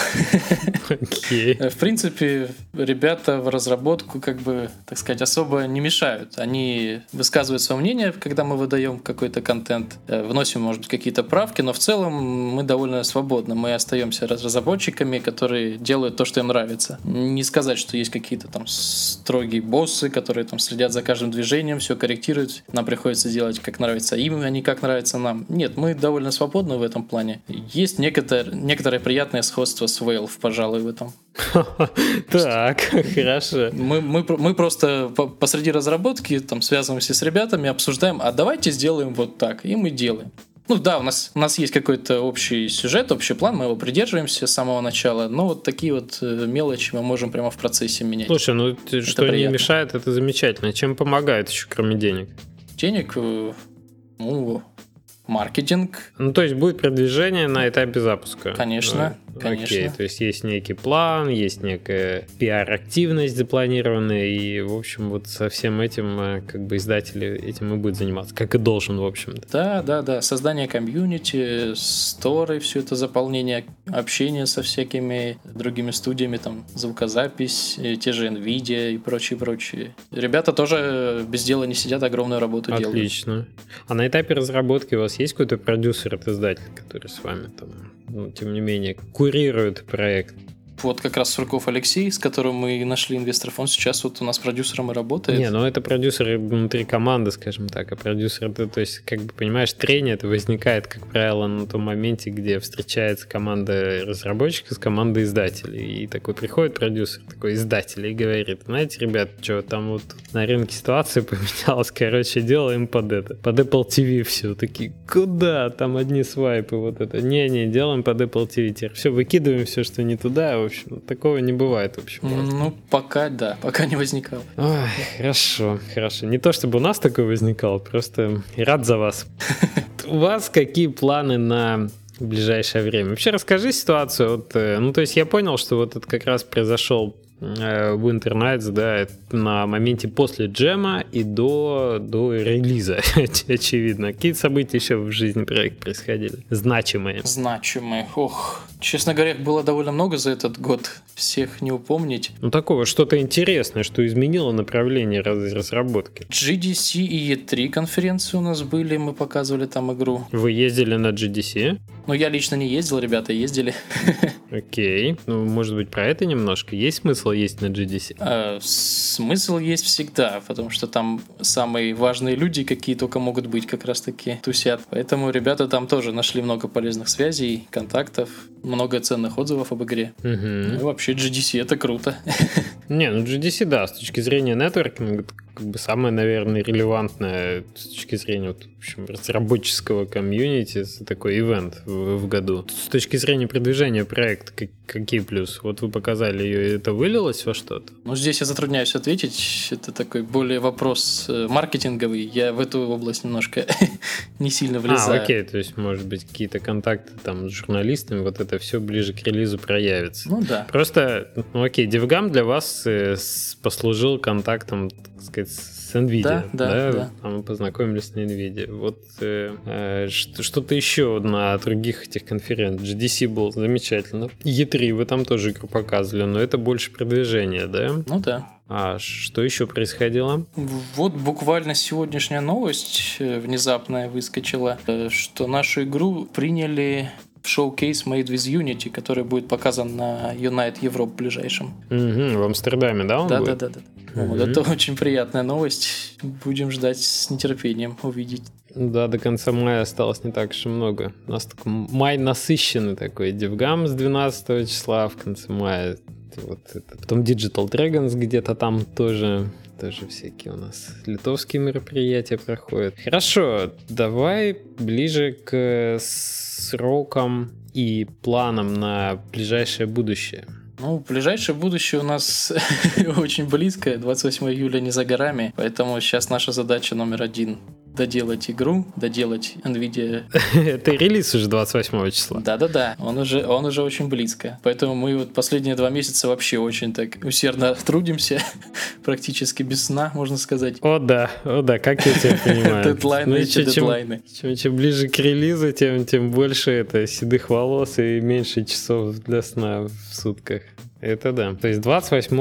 Окей. В принципе, ребята в разработку, как бы, так сказать, особо не мешают. Они высказывают свое мнение, когда мы выдаем какой-то контент, э, вносим, может быть, какие-то правки, но в целом мы довольно свободны. Мы остаемся раз- разработчиками, которые делают то, что им нравится. Не сказать, что есть какие-то там строгие боссы, которые там следят за каждым движением, все корректируют. Нам приходится делать, как нравится им, а не как нравится нам. Нет, мы довольно свободны в этом плане. Есть некоторое, некоторое приятное сходство с Valve, пожалуй, в этом. Так, хорошо. Мы, мы, про- мы просто по- посреди разработки там связываемся с ребятами, обсуждаем, а давайте сделаем вот так, и мы делаем. Ну да, у нас, у нас есть какой-то общий сюжет, общий план, мы его придерживаемся с самого начала, но вот такие вот э, мелочи мы можем прямо в процессе менять. Слушай, ну ты- что не приятно. мешает, это замечательно. Чем помогает еще, кроме денег? Денег, э, ну, маркетинг, Ну, то есть будет продвижение на этапе запуска. Конечно, конечно. Окей, то есть есть некий план, есть некая пиар-активность запланированная, и, в общем, вот со всем этим э, как бы издатели этим и будет заниматься, как и должен, в общем-то. Да, да, да. Создание комьюнити, сторы, все это заполнение, общение со всякими другими студиями, там, звукозапись, э, те же NVIDIA и прочее, прочее. Ребята тоже без дела не сидят, огромную работу делают. Отлично. А на этапе разработки у вас есть какой-то продюсер от издателя, который с вами там, ну, тем не менее, курирует проект? Вот как раз Сурков Алексей, с которым мы нашли инвесторов, он сейчас вот у нас продюсером и работает. Не, ну это продюсеры внутри команды, скажем так, а продюсер, это, то есть, как бы, понимаешь, трение это возникает, как правило, на том моменте, где встречается команда разработчиков с командой издателей, и такой приходит продюсер, такой издатель, и говорит, знаете, ребят, что там вот на рынке ситуация поменялась, короче, делаем под это, под Apple TV все, такие, куда, там одни свайпы, вот это, не-не, делаем под Apple TV, теперь все, выкидываем все, что не туда, в общем, такого не бывает, в общем. Ну, пока, да, пока не возникало. Ой, хорошо, хорошо. Не то чтобы у нас такое возникало, просто рад за вас. У вас какие планы на ближайшее время? Вообще расскажи ситуацию. Вот, э, ну, то есть я понял, что вот это как раз произошел э, Winter Nights, да, на моменте после джема и до, до релиза, очевидно. Какие события еще в жизни проекта происходили? Значимые. Значимые. Ох, честно говоря, их было довольно много за этот год. Всех не упомнить. Ну, такого что-то интересное, что изменило направление раз- разработки. GDC и E3 конференции у нас были, мы показывали там игру. Вы ездили на GDC? Ну, я лично не ездил, ребята ездили. Окей. Ну, может быть, про это немножко? Есть смысл есть на GDC? А, смысл есть всегда, потому что там самые важные люди, какие только могут быть, как раз таки тусят. Поэтому ребята там тоже нашли много полезных связей, контактов, много ценных отзывов об игре. Угу. Ну, и вообще GDC это круто. Не, ну GDC, да, с точки зрения нетворкинга, как бы самое, наверное, релевантное с точки зрения вот, в общем, разработческого комьюнити, такой ивент в, в году. С точки зрения продвижения проекта, как, какие плюсы? Вот вы показали ее, это вылилось во что-то? Ну, здесь я затрудняюсь ответить. Это такой более вопрос э, маркетинговый. Я в эту область немножко не сильно влезаю. А, окей, то есть, может быть, какие-то контакты там с журналистами, вот это все ближе к релизу проявится. Ну да. Просто, ну окей, DevGam для вас э, с- послужил контактом, так сказать, с NVIDIA. Да, да, да. Там мы познакомились на NVIDIA. Вот э, э, что- что-то еще на других этих конференциях. GDC был замечательно. E3 вы там тоже игру показывали, но это больше продвижение, да? Ну да. А что еще происходило? Вот буквально сегодняшняя новость э, внезапная выскочила, что нашу игру приняли шоу-кейс Made with Unity, который будет показан на Unite Europe в ближайшем. Мгм, в Амстердаме, да, он Да, будет? да, да, да. Вот, Мгм. это очень приятная новость. Будем ждать с нетерпением увидеть. Да, до конца мая осталось не так уж и много. У нас такой май насыщенный такой. Девгам с 12 числа в конце мая. Вот это. Потом Digital Dragons где-то там тоже тоже всякие у нас литовские мероприятия проходят. Хорошо, давай ближе к срокам и планам на ближайшее будущее. Ну, ближайшее будущее у нас очень близко. 28 июля не за горами. Поэтому сейчас наша задача номер один доделать игру, доделать NVIDIA. Это релиз уже 28 числа. Да-да-да, он уже, он уже очень близко. Поэтому мы вот последние два месяца вообще очень так усердно трудимся, практически без сна, можно сказать. О да, о да, как я тебя понимаю. Дедлайны Ну, эти чем- дедлайны. Чем ближе к релизу, тем, тем больше это седых волос и меньше часов для сна в сутках. Это да. То есть 28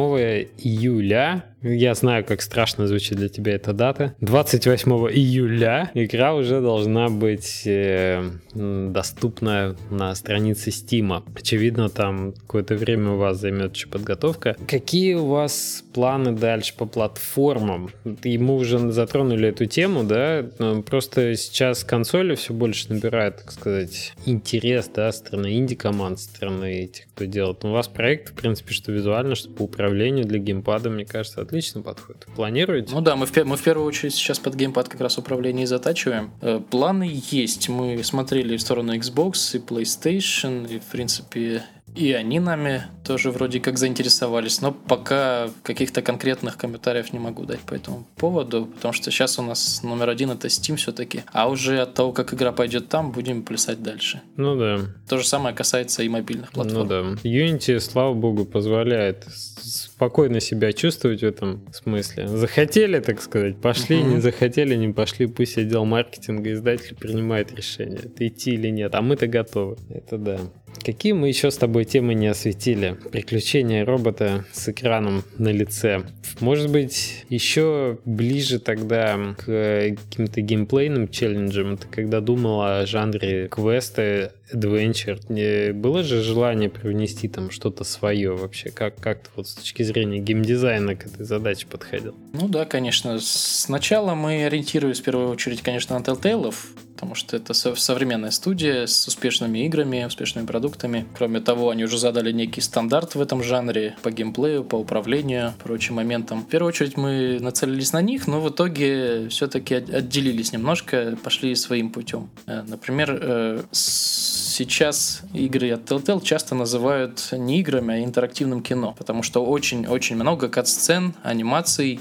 июля, я знаю, как страшно звучит для тебя эта дата, 28 июля игра уже должна быть э, доступна на странице Стима. Очевидно, там какое-то время у вас займет еще подготовка. Какие у вас планы дальше по платформам? И мы уже затронули эту тему, да? Просто сейчас консоли все больше набирают, так сказать, интерес, да, стороны инди-команд, стороны этих, кто делает. У вас проект, в принципе, что визуально, что по управлению для геймпада, мне кажется, отлично подходит. Планируете? Ну да, мы в, мы в первую очередь сейчас под геймпад как раз управление затачиваем. Э, планы есть. Мы смотрели в сторону Xbox и PlayStation, и в принципе и они нами тоже вроде как заинтересовались, но пока каких-то конкретных комментариев не могу дать по этому поводу, потому что сейчас у нас номер один это Steam все-таки, а уже от того, как игра пойдет там, будем плясать дальше. Ну да. То же самое касается и мобильных платформ. Ну да. Unity, слава богу, позволяет спокойно себя чувствовать в этом смысле. Захотели, так сказать, пошли, Мгм. не захотели, не пошли, пусть отдел маркетинга, издатель принимает решение, это идти или нет, а мы-то готовы. Это да. Какие мы еще с тобой темы не осветили? Приключения робота с экраном на лице. Может быть, еще ближе тогда к каким-то геймплейным челленджам. Ты когда думал о жанре квеста, adventure, не было же желание привнести там что-то свое вообще? Как, как ты вот с точки зрения геймдизайна к этой задаче подходил? Ну да, конечно. Сначала мы ориентируемся в первую очередь, конечно, на Telltale, потому что это со- современная студия с успешными играми, успешными продуктами. Кроме того, они уже задали некий стандарт в этом жанре по геймплею, по управлению, прочим моментам. В первую очередь мы нацелились на них, но в итоге все-таки отделились немножко, пошли своим путем. Э, Например, э, сейчас игры от Telltale часто называют не играми, а интерактивным кино, потому что очень-очень много кат-сцен, анимаций,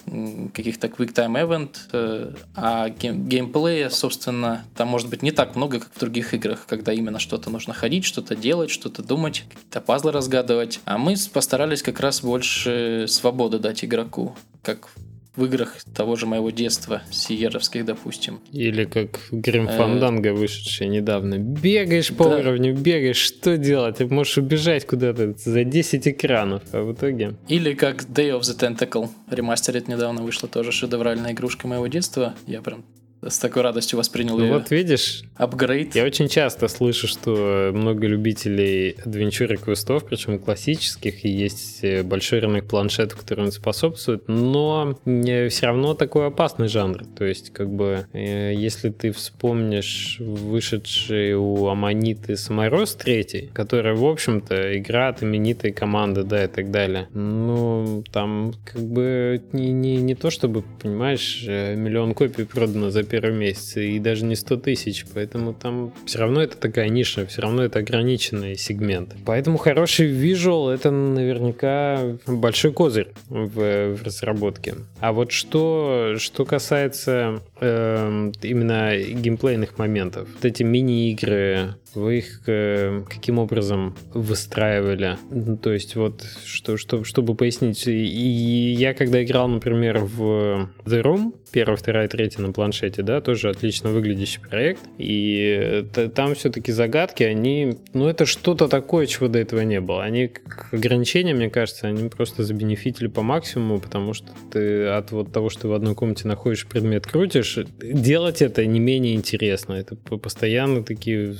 каких-то quick time event, э, а гейм- геймплея, собственно, там может быть не так много, как в других играх, когда именно что-то нужно ходить, что-то делать, что-то думать, какие-то пазлы разгадывать. А мы постарались как раз больше свободы дать игроку, как в играх того же моего детства, сиеровских, допустим. Или как Грим Фанданго, вышедший недавно. Бегаешь по да. уровню, бегаешь, что делать? Ты можешь убежать куда-то за 10 экранов, а в итоге... Или как Day of the Tentacle, ремастерит недавно вышла, тоже шедевральная игрушка моего детства. Я прям с такой радостью воспринял ну, ее. Вот видишь, апгрейд. Я очень часто слышу, что много любителей адвенчур и квестов, причем классических, и есть э, большой рынок планшетов, которые способствуют, но все равно такой опасный жанр. То есть, как бы, э, если ты вспомнишь вышедший у Аманиты Саморос 3, которая, в общем-то, игра от именитой команды, да, и так далее. Ну, там, как бы, не, не, не то чтобы, понимаешь, э, миллион копий продано за первый месяц, и даже не 100 тысяч, поэтому там все равно это такая ниша, все равно это ограниченный сегмент. Поэтому хороший визуал это наверняка большой козырь в, в разработке. А вот что, что касается э, именно геймплейных моментов, вот эти мини-игры, вы их э, каким образом выстраивали? Ну, то есть вот, что, что, чтобы пояснить, и я когда играл, например, в The Room, первая, вторая, третья на планшете, да, тоже отлично выглядящий проект, и там все-таки загадки, они, ну это что-то такое, чего до этого не было. Они к ограничениям, мне кажется, они просто забенефитили по максимуму, потому что ты от вот того, что ты в одной комнате находишь предмет, крутишь, делать это не менее интересно. Это постоянно такие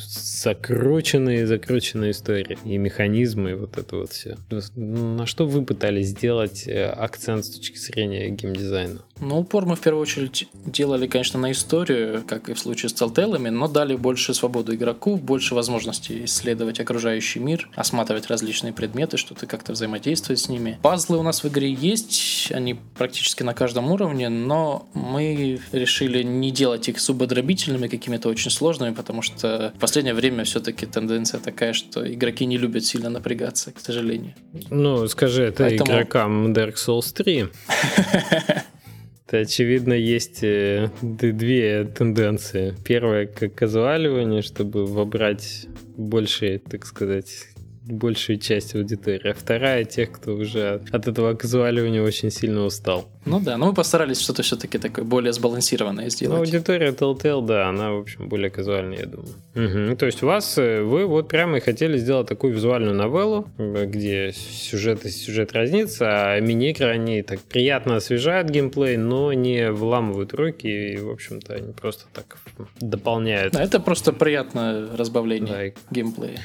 закрученные, закрученные истории и механизмы, и вот это вот все. На что вы пытались сделать э, акцент с точки зрения геймдизайна? Ну, упор мы в первую очередь делали, конечно, на историю, как и в случае с Telltale, но дали больше свободу игроку, больше возможностей исследовать окружающий мир, осматривать различные предметы, что-то как-то взаимодействовать с ними. Пазлы у нас в игре есть, они практически на каждом уровне, но мы решили не делать их субодробительными, какими-то очень сложными, потому что в последнее время все-таки тенденция такая, что игроки не любят сильно напрягаться, к сожалению. Ну, скажи это Поэтому... игрокам Dark Souls 3. Это, очевидно, есть э, две тенденции. Первая как казуаливание, чтобы вобрать больше, так сказать, большую часть аудитории, а вторая тех, кто уже от этого казуаливания очень сильно устал. Ну да, но мы постарались что-то все-таки такое более сбалансированное сделать. Ну, аудитория Telltale, да, она, в общем, более казуальная, я думаю. Угу. То есть у вас, э, вы вот прямо и хотели сделать такую визуальную новеллу, где сюжет и сюжет разнится, а мини-игры, они так приятно освежают геймплей, но не вламывают руки, и, в общем-то, они просто так дополняют. Да, это просто приятное разбавление да, геймплея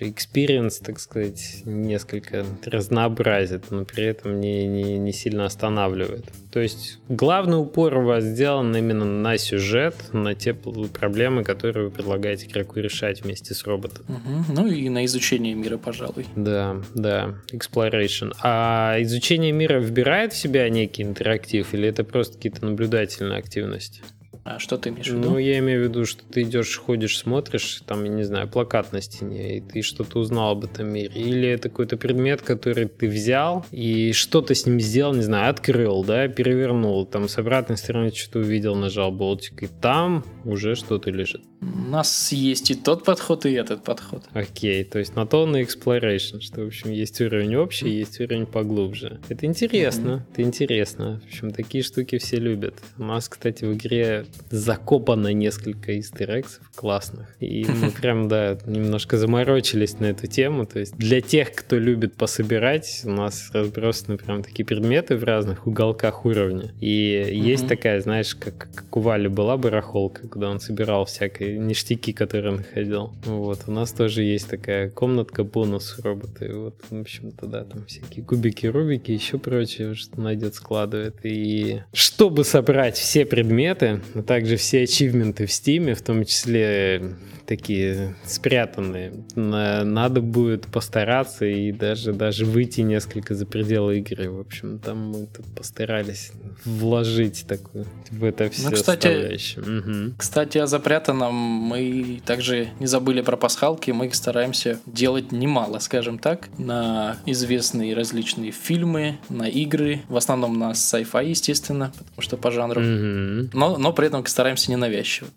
experience, так сказать, несколько разнообразит, но при этом не, не, не сильно останавливает. То есть главный упор у вас сделан именно на сюжет, на те проблемы, которые вы предлагаете игроку решать вместе с роботом. Угу. Ну и на изучение мира, пожалуй. Да, да, exploration. А изучение мира вбирает в себя некий интерактив или это просто какие-то наблюдательные активности? А что ты имеешь в виду? Ну, я имею в виду, что ты идешь, ходишь, смотришь, там, я не знаю, плакат на стене, и ты что-то узнал об этом мире. Или это какой-то предмет, который ты взял и что-то с ним сделал, не знаю, открыл, да, перевернул, там с обратной стороны что-то увидел, нажал болтик, и там уже что-то лежит. У нас есть и тот подход, и этот подход. Окей, то есть на то на exploration, что, в общем, есть уровень общий, есть уровень поглубже. Это интересно, mm-hmm. это интересно. В общем, такие штуки все любят. У нас, кстати, в игре закопано несколько истерексов классных. И мы прям, да, немножко заморочились на эту тему. То есть для тех, кто любит пособирать, у нас разбросаны прям такие предметы в разных уголках уровня. И есть такая, знаешь, как, как у Вали была барахолка, куда он собирал всякие ништяки, которые он находил. Вот, у нас тоже есть такая комнатка бонус робота. И вот, в общем-то, да, там всякие кубики, рубики, еще прочее, что найдет, складывает. И чтобы собрать все предметы, также все ачивменты в Стиме, в том числе такие спрятанные. Надо будет постараться и даже, даже выйти несколько за пределы игры. В общем, там мы тут постарались вложить такую в это все ну, кстати, угу. кстати, о запрятанном мы также не забыли про пасхалки. Мы их стараемся делать немало, скажем так, на известные различные фильмы, на игры. В основном на sci-fi, естественно, потому что по жанру. Угу. Но, но при этом стараемся не навязчиво.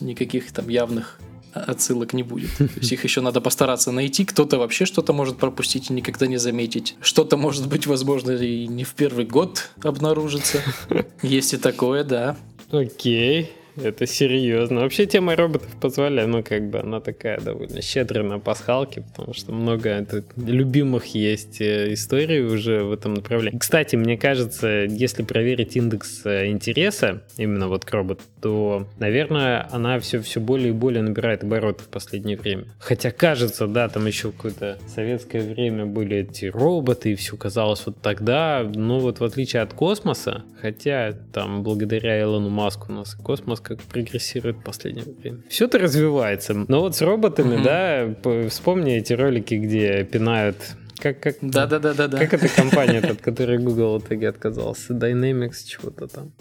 Никаких там явных отсылок не будет. То есть их еще надо постараться найти. Кто-то вообще что-то может пропустить и никогда не заметить. Что-то может быть, возможно, и не в первый год обнаружится. Есть и такое, да. Окей. Это серьезно. Вообще тема роботов позволяет, ну как бы она такая довольно щедрая на пасхалке, потому что много это, любимых есть э, историй уже в этом направлении. Кстати, мне кажется, если проверить индекс э, интереса именно вот к роботу, то, наверное, она все, все более и более набирает обороты в последнее время. Хотя кажется, да, там еще какое-то советское время были эти роботы, и все казалось вот тогда, но вот в отличие от космоса, хотя там благодаря Илону Маску у нас космос как прогрессирует в последнее время. Все это развивается. Но вот с роботами, угу. да, вспомни эти ролики, где пинают как, как, да, да, да, да, да. Как эта компания, от которой Google в итоге отказался? Dynamics, чего-то там.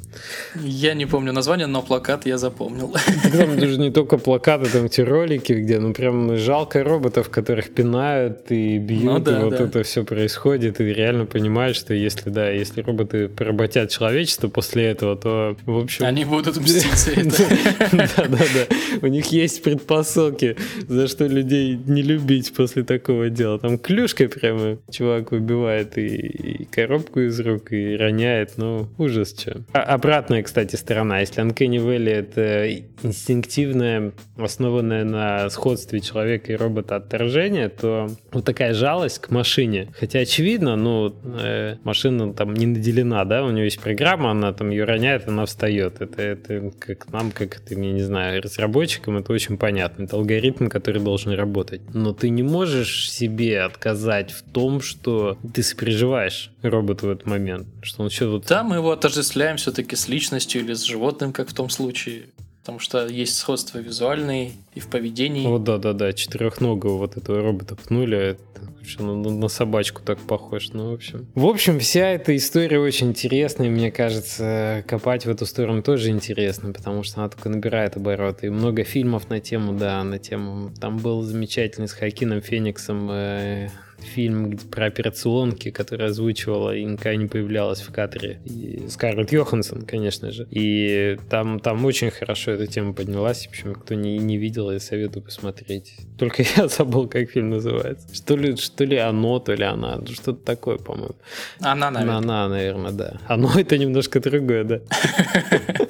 Я не помню название, но плакат я запомнил. Так там даже не только плакаты, там эти ролики, где ну прям жалко роботов, которых пинают и бьют, ну, да, и вот да. это все происходит, и реально понимаешь, что если, да, если роботы поработят человечество после этого, то, в общем... Они будут мстить за это. Да, да, да. У них есть предпосылки, за что людей не любить после такого дела. Там клюшкой прям прямо чувак выбивает и, и коробку из рук, и роняет, ну, ужас что. А, обратная, кстати, сторона. Если Uncanny Valley — это инстинктивное, основанное на сходстве человека и робота отторжение, то вот такая жалость к машине. Хотя очевидно, ну, э, машина там не наделена, да, у нее есть программа, она там ее роняет, она встает. Это, это как нам, как это, я не знаю, разработчикам это очень понятно. Это алгоритм, который должен работать. Но ты не можешь себе отказать в том, что ты сопереживаешь роботу в этот момент. Что он что вот... Да, мы его отождествляем все-таки с личностью или с животным, как в том случае. Потому что есть сходство визуальное и в поведении. Вот да, да, да, четырехногого вот этого робота пнули, что на, на собачку так похож. Ну, в общем. В общем, вся эта история очень интересная. Мне кажется, копать в эту сторону тоже интересно, потому что она только набирает обороты. И много фильмов на тему, да, на тему. Там был замечательный с Хакином Фениксом э, фильм про операционки, которая озвучивала и никогда не появлялась в кадре. И Скарлетт Йоханссон, конечно же. И там, там очень хорошо эта тема поднялась. В общем, кто не, не видел, я советую посмотреть. Только я забыл, как фильм называется. Что ли, что ли оно, то ли она. Что-то такое, по-моему. Она, наверное. Она, наверное, да. Оно это немножко другое, да.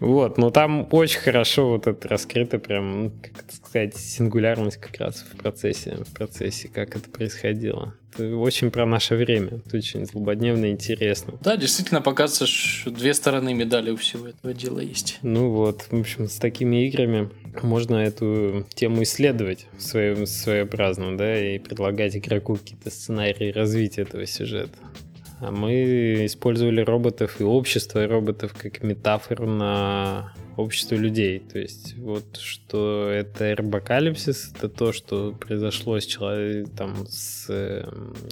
Вот, но там очень хорошо вот это раскрыто, прям, ну, как это сказать, сингулярность как раз в процессе, в процессе, как это происходило. Это очень про наше время. Это очень злободневно и интересно. Да, действительно показывается, что две стороны медали у всего этого дела есть. Ну вот, в общем, с такими играми можно эту тему исследовать своим, своеобразно, да, и предлагать игроку какие-то сценарии развития этого сюжета. А мы использовали роботов и общество роботов как метафору на общество людей. То есть вот что это эрбокалипсис, это то, что произошло с человеком, там, с э,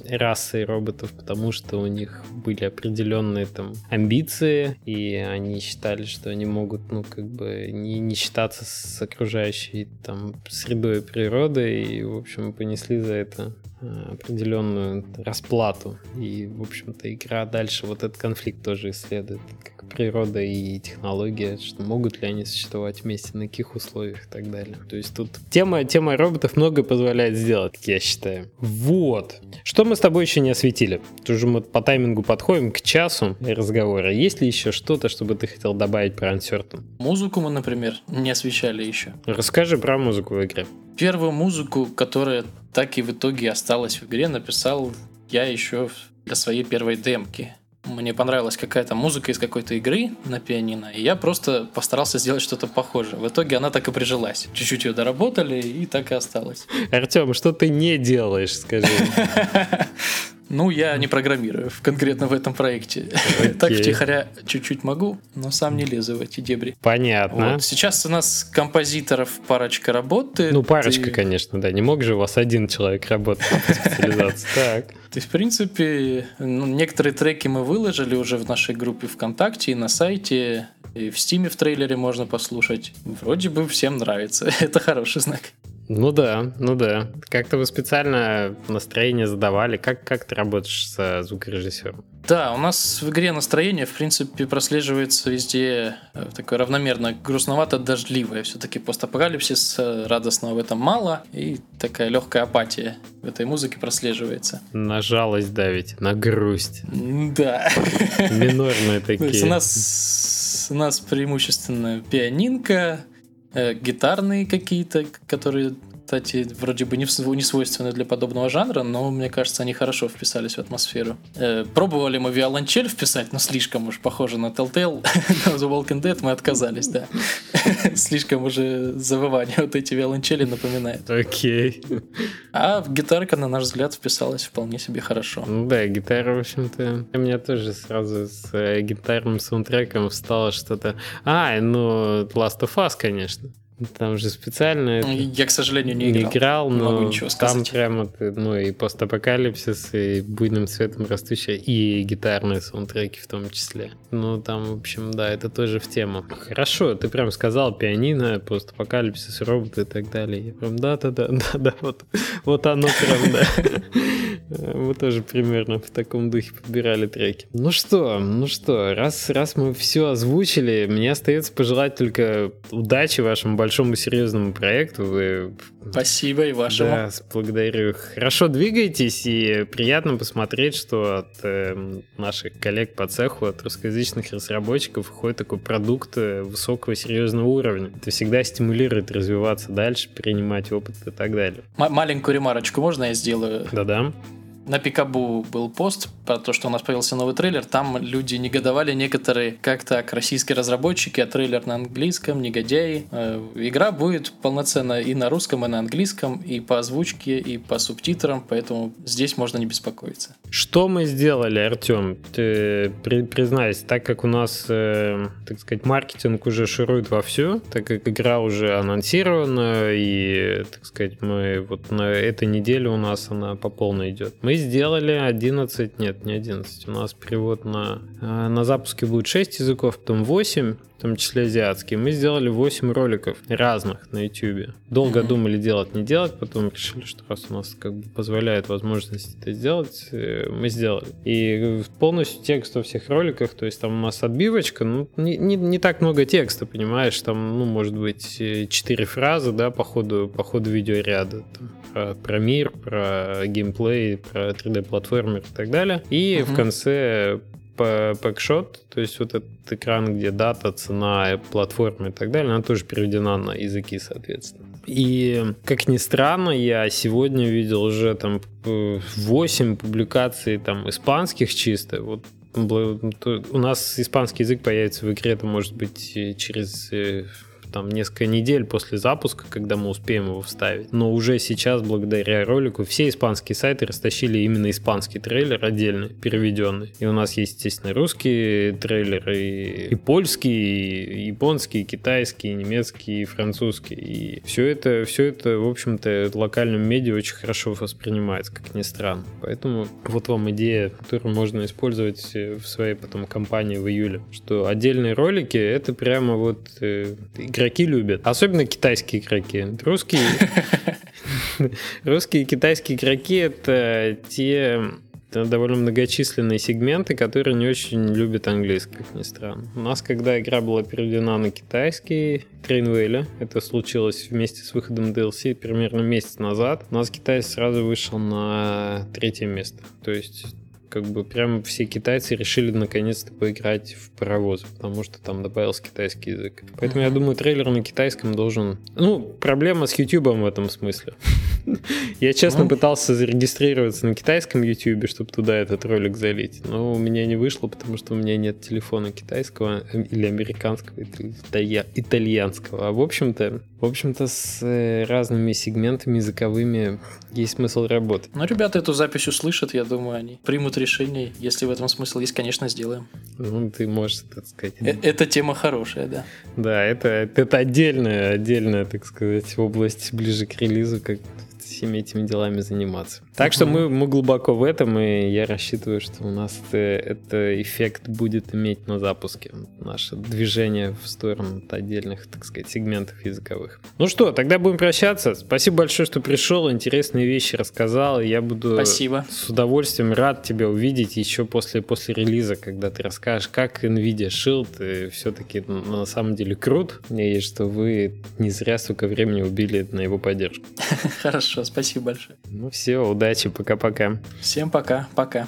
расой роботов, потому что у них были определенные там амбиции, и они считали, что они могут, ну, как бы не, не считаться с окружающей там средой природы, и, в общем, понесли за это Э, определенную расплату. И, в общем-то, игра дальше вот этот конфликт тоже исследует, как природа и технология, что могут ли они существовать вместе, на каких условиях и так далее. То есть тут тема, тема роботов многое позволяет сделать, я считаю. Вот. Что мы с тобой еще не осветили? Тоже мы по таймингу подходим к часу разговора. Есть ли еще что-то, чтобы ты хотел добавить про Uncertain? Музыку мы, например, не освещали еще. Расскажи про музыку в игре. Первую музыку, которая так и в итоге осталась в игре, написал я еще для своей первой демки. Мне понравилась какая-то музыка из какой-то игры на пианино, и я просто постарался сделать что-то похожее. В итоге она так и прижилась. Чуть-чуть ее доработали, и так и осталось. Артем, что ты не делаешь, скажи? Ну, я не программирую конкретно в этом проекте. Okay. так втихаря чуть-чуть могу, но сам не лезу в эти дебри. Понятно. Вот. Сейчас у нас композиторов парочка работает. Ну, парочка, и... конечно, да. Не мог же у вас один человек работать по специализации. Так. То есть, в принципе, ну, некоторые треки мы выложили уже в нашей группе ВКонтакте и на сайте, и в Стиме в трейлере можно послушать. Вроде бы всем нравится. Это хороший знак. Ну да, ну да. Как-то вы специально настроение задавали. Как, как ты работаешь с звукорежиссером? Да, у нас в игре настроение, в принципе, прослеживается везде э, такое равномерно грустновато-дождливое. Все-таки постапокалипсис э, радостного в этом мало, и такая легкая апатия в этой музыке прослеживается. На жалость давить, на грусть. Да. Минорные такие. у нас, у нас преимущественно пианинка, э, гитарные какие-то, которые кстати, вроде бы не, не свойственны для подобного жанра, но мне кажется, они хорошо вписались в атмосферу. Э, пробовали мы виолончель вписать, но слишком уж похоже на Telltale, на The Walking Dead мы отказались, да. слишком уже завывание вот эти виолончели напоминает. Окей. А гитарка, на наш взгляд, вписалась вполне себе хорошо. Ну да, гитара, в общем-то, у меня тоже сразу с э, гитарным саундтреком встало что-то... А, ну, Last of Us, конечно. Там же специально... Я, к сожалению, не играл. Не играл, но могу ничего там прямо ну, и постапокалипсис, и буйным цветом растущая, и гитарные саундтреки в том числе. Ну, там, в общем, да, это тоже в тему. Хорошо, ты прям сказал пианино, постапокалипсис, роботы и так далее. Я прям, да-да-да, да-да, вот, вот оно прям, да. Мы тоже примерно в таком духе подбирали треки. Ну что, ну что, раз, раз мы все озвучили, мне остается пожелать только удачи вашему большому серьезному проекту. Вы... Спасибо и вашему. Да, благодарю. Хорошо двигаетесь, и приятно посмотреть, что от э, наших коллег по цеху, от русскоязычных разработчиков выходит такой продукт э, высокого серьезного уровня. Это всегда стимулирует развиваться дальше, принимать опыт и так далее. М- маленькую ремарочку можно я сделаю? Да-да на Пикабу был пост про то, что у нас появился новый трейлер. Там люди негодовали некоторые, как так, российские разработчики, а трейлер на английском, негодяи. Э, игра будет полноценно и на русском, и на английском, и по озвучке, и по субтитрам, поэтому здесь можно не беспокоиться. Что мы сделали, Артем? Ты при, признайся, так как у нас, э, так сказать, маркетинг уже ширует вовсю, так как игра уже анонсирована, и, так сказать, мы вот на этой неделе у нас она по полной идет. Мы сделали 11, нет, не 11, у нас перевод на, э, на запуске будет 6 языков, потом 8, в том числе азиатские. Мы сделали 8 роликов разных на YouTube. Долго mm-hmm. думали делать, не делать, потом решили, что раз у нас как бы позволяет возможность это сделать, э, мы сделали. И полностью текст во всех роликах, то есть там у нас отбивочка, ну, не, не, не так много текста, понимаешь, там, ну, может быть, 4 фразы, да, по ходу, по ходу видеоряда. Там, про, про мир, про геймплей, про 3D-платформер и так далее. И uh-huh. в конце пэкшот, то есть вот этот экран, где дата, цена, платформа и так далее, она тоже переведена на языки, соответственно. И, как ни странно, я сегодня видел уже там 8 публикаций там испанских чисто, вот у нас испанский язык появится в игре, это может быть через э, там несколько недель после запуска, когда мы успеем его вставить. Но уже сейчас, благодаря ролику, все испанские сайты растащили именно испанский трейлер отдельный, переведенный. И у нас есть, естественно, русский трейлер, и, и польский, и японский, и китайский, и немецкий, и французский. И все это, все это, в общем-то, в локальном медиа очень хорошо воспринимается, как ни странно. Поэтому вот вам идея, которую можно использовать в своей потом компании в июле, что отдельные ролики это прямо вот э, игра игроки любят. Особенно китайские игроки. Русские, русские и китайские игроки это те довольно многочисленные сегменты, которые не очень любят английский, как ни странно. У нас, когда игра была переведена на китайский, Трейнвейля, это случилось вместе с выходом DLC примерно месяц назад, у нас китайец сразу вышел на третье место. То есть как бы прям все китайцы решили наконец-то поиграть в паровозы, потому что там добавился китайский язык. Поэтому я думаю, трейлер на китайском должен... Ну, проблема с YouTube в этом смысле. Я честно ну. пытался зарегистрироваться на китайском YouTube, чтобы туда этот ролик залить, но у меня не вышло, потому что у меня нет телефона китайского э, или американского, или итальянского. А в общем-то, в общем-то, с э, разными сегментами языковыми есть смысл работать. Ну, ребята эту запись услышат, я думаю, они примут решение. Если в этом смысл есть, конечно, сделаем. Ну, ты можешь, так сказать. Э Эта тема хорошая, да. Да, это, это отдельная, отдельная, так сказать, область ближе к релизу, как всеми этими делами заниматься. Так что мы, мы глубоко в этом, и я рассчитываю, что у нас это, это эффект будет иметь на запуске. Наше движение в сторону отдельных, так сказать, сегментов языковых. Ну что, тогда будем прощаться. Спасибо большое, что пришел, интересные вещи рассказал. Я буду Спасибо. с удовольствием рад тебя увидеть еще после, после релиза, когда ты расскажешь, как NVIDIA Shield все-таки на самом деле крут, и что вы не зря столько времени убили на его поддержку. Хорошо, спасибо большое. Ну все, удачи, пока-пока. Всем пока, пока.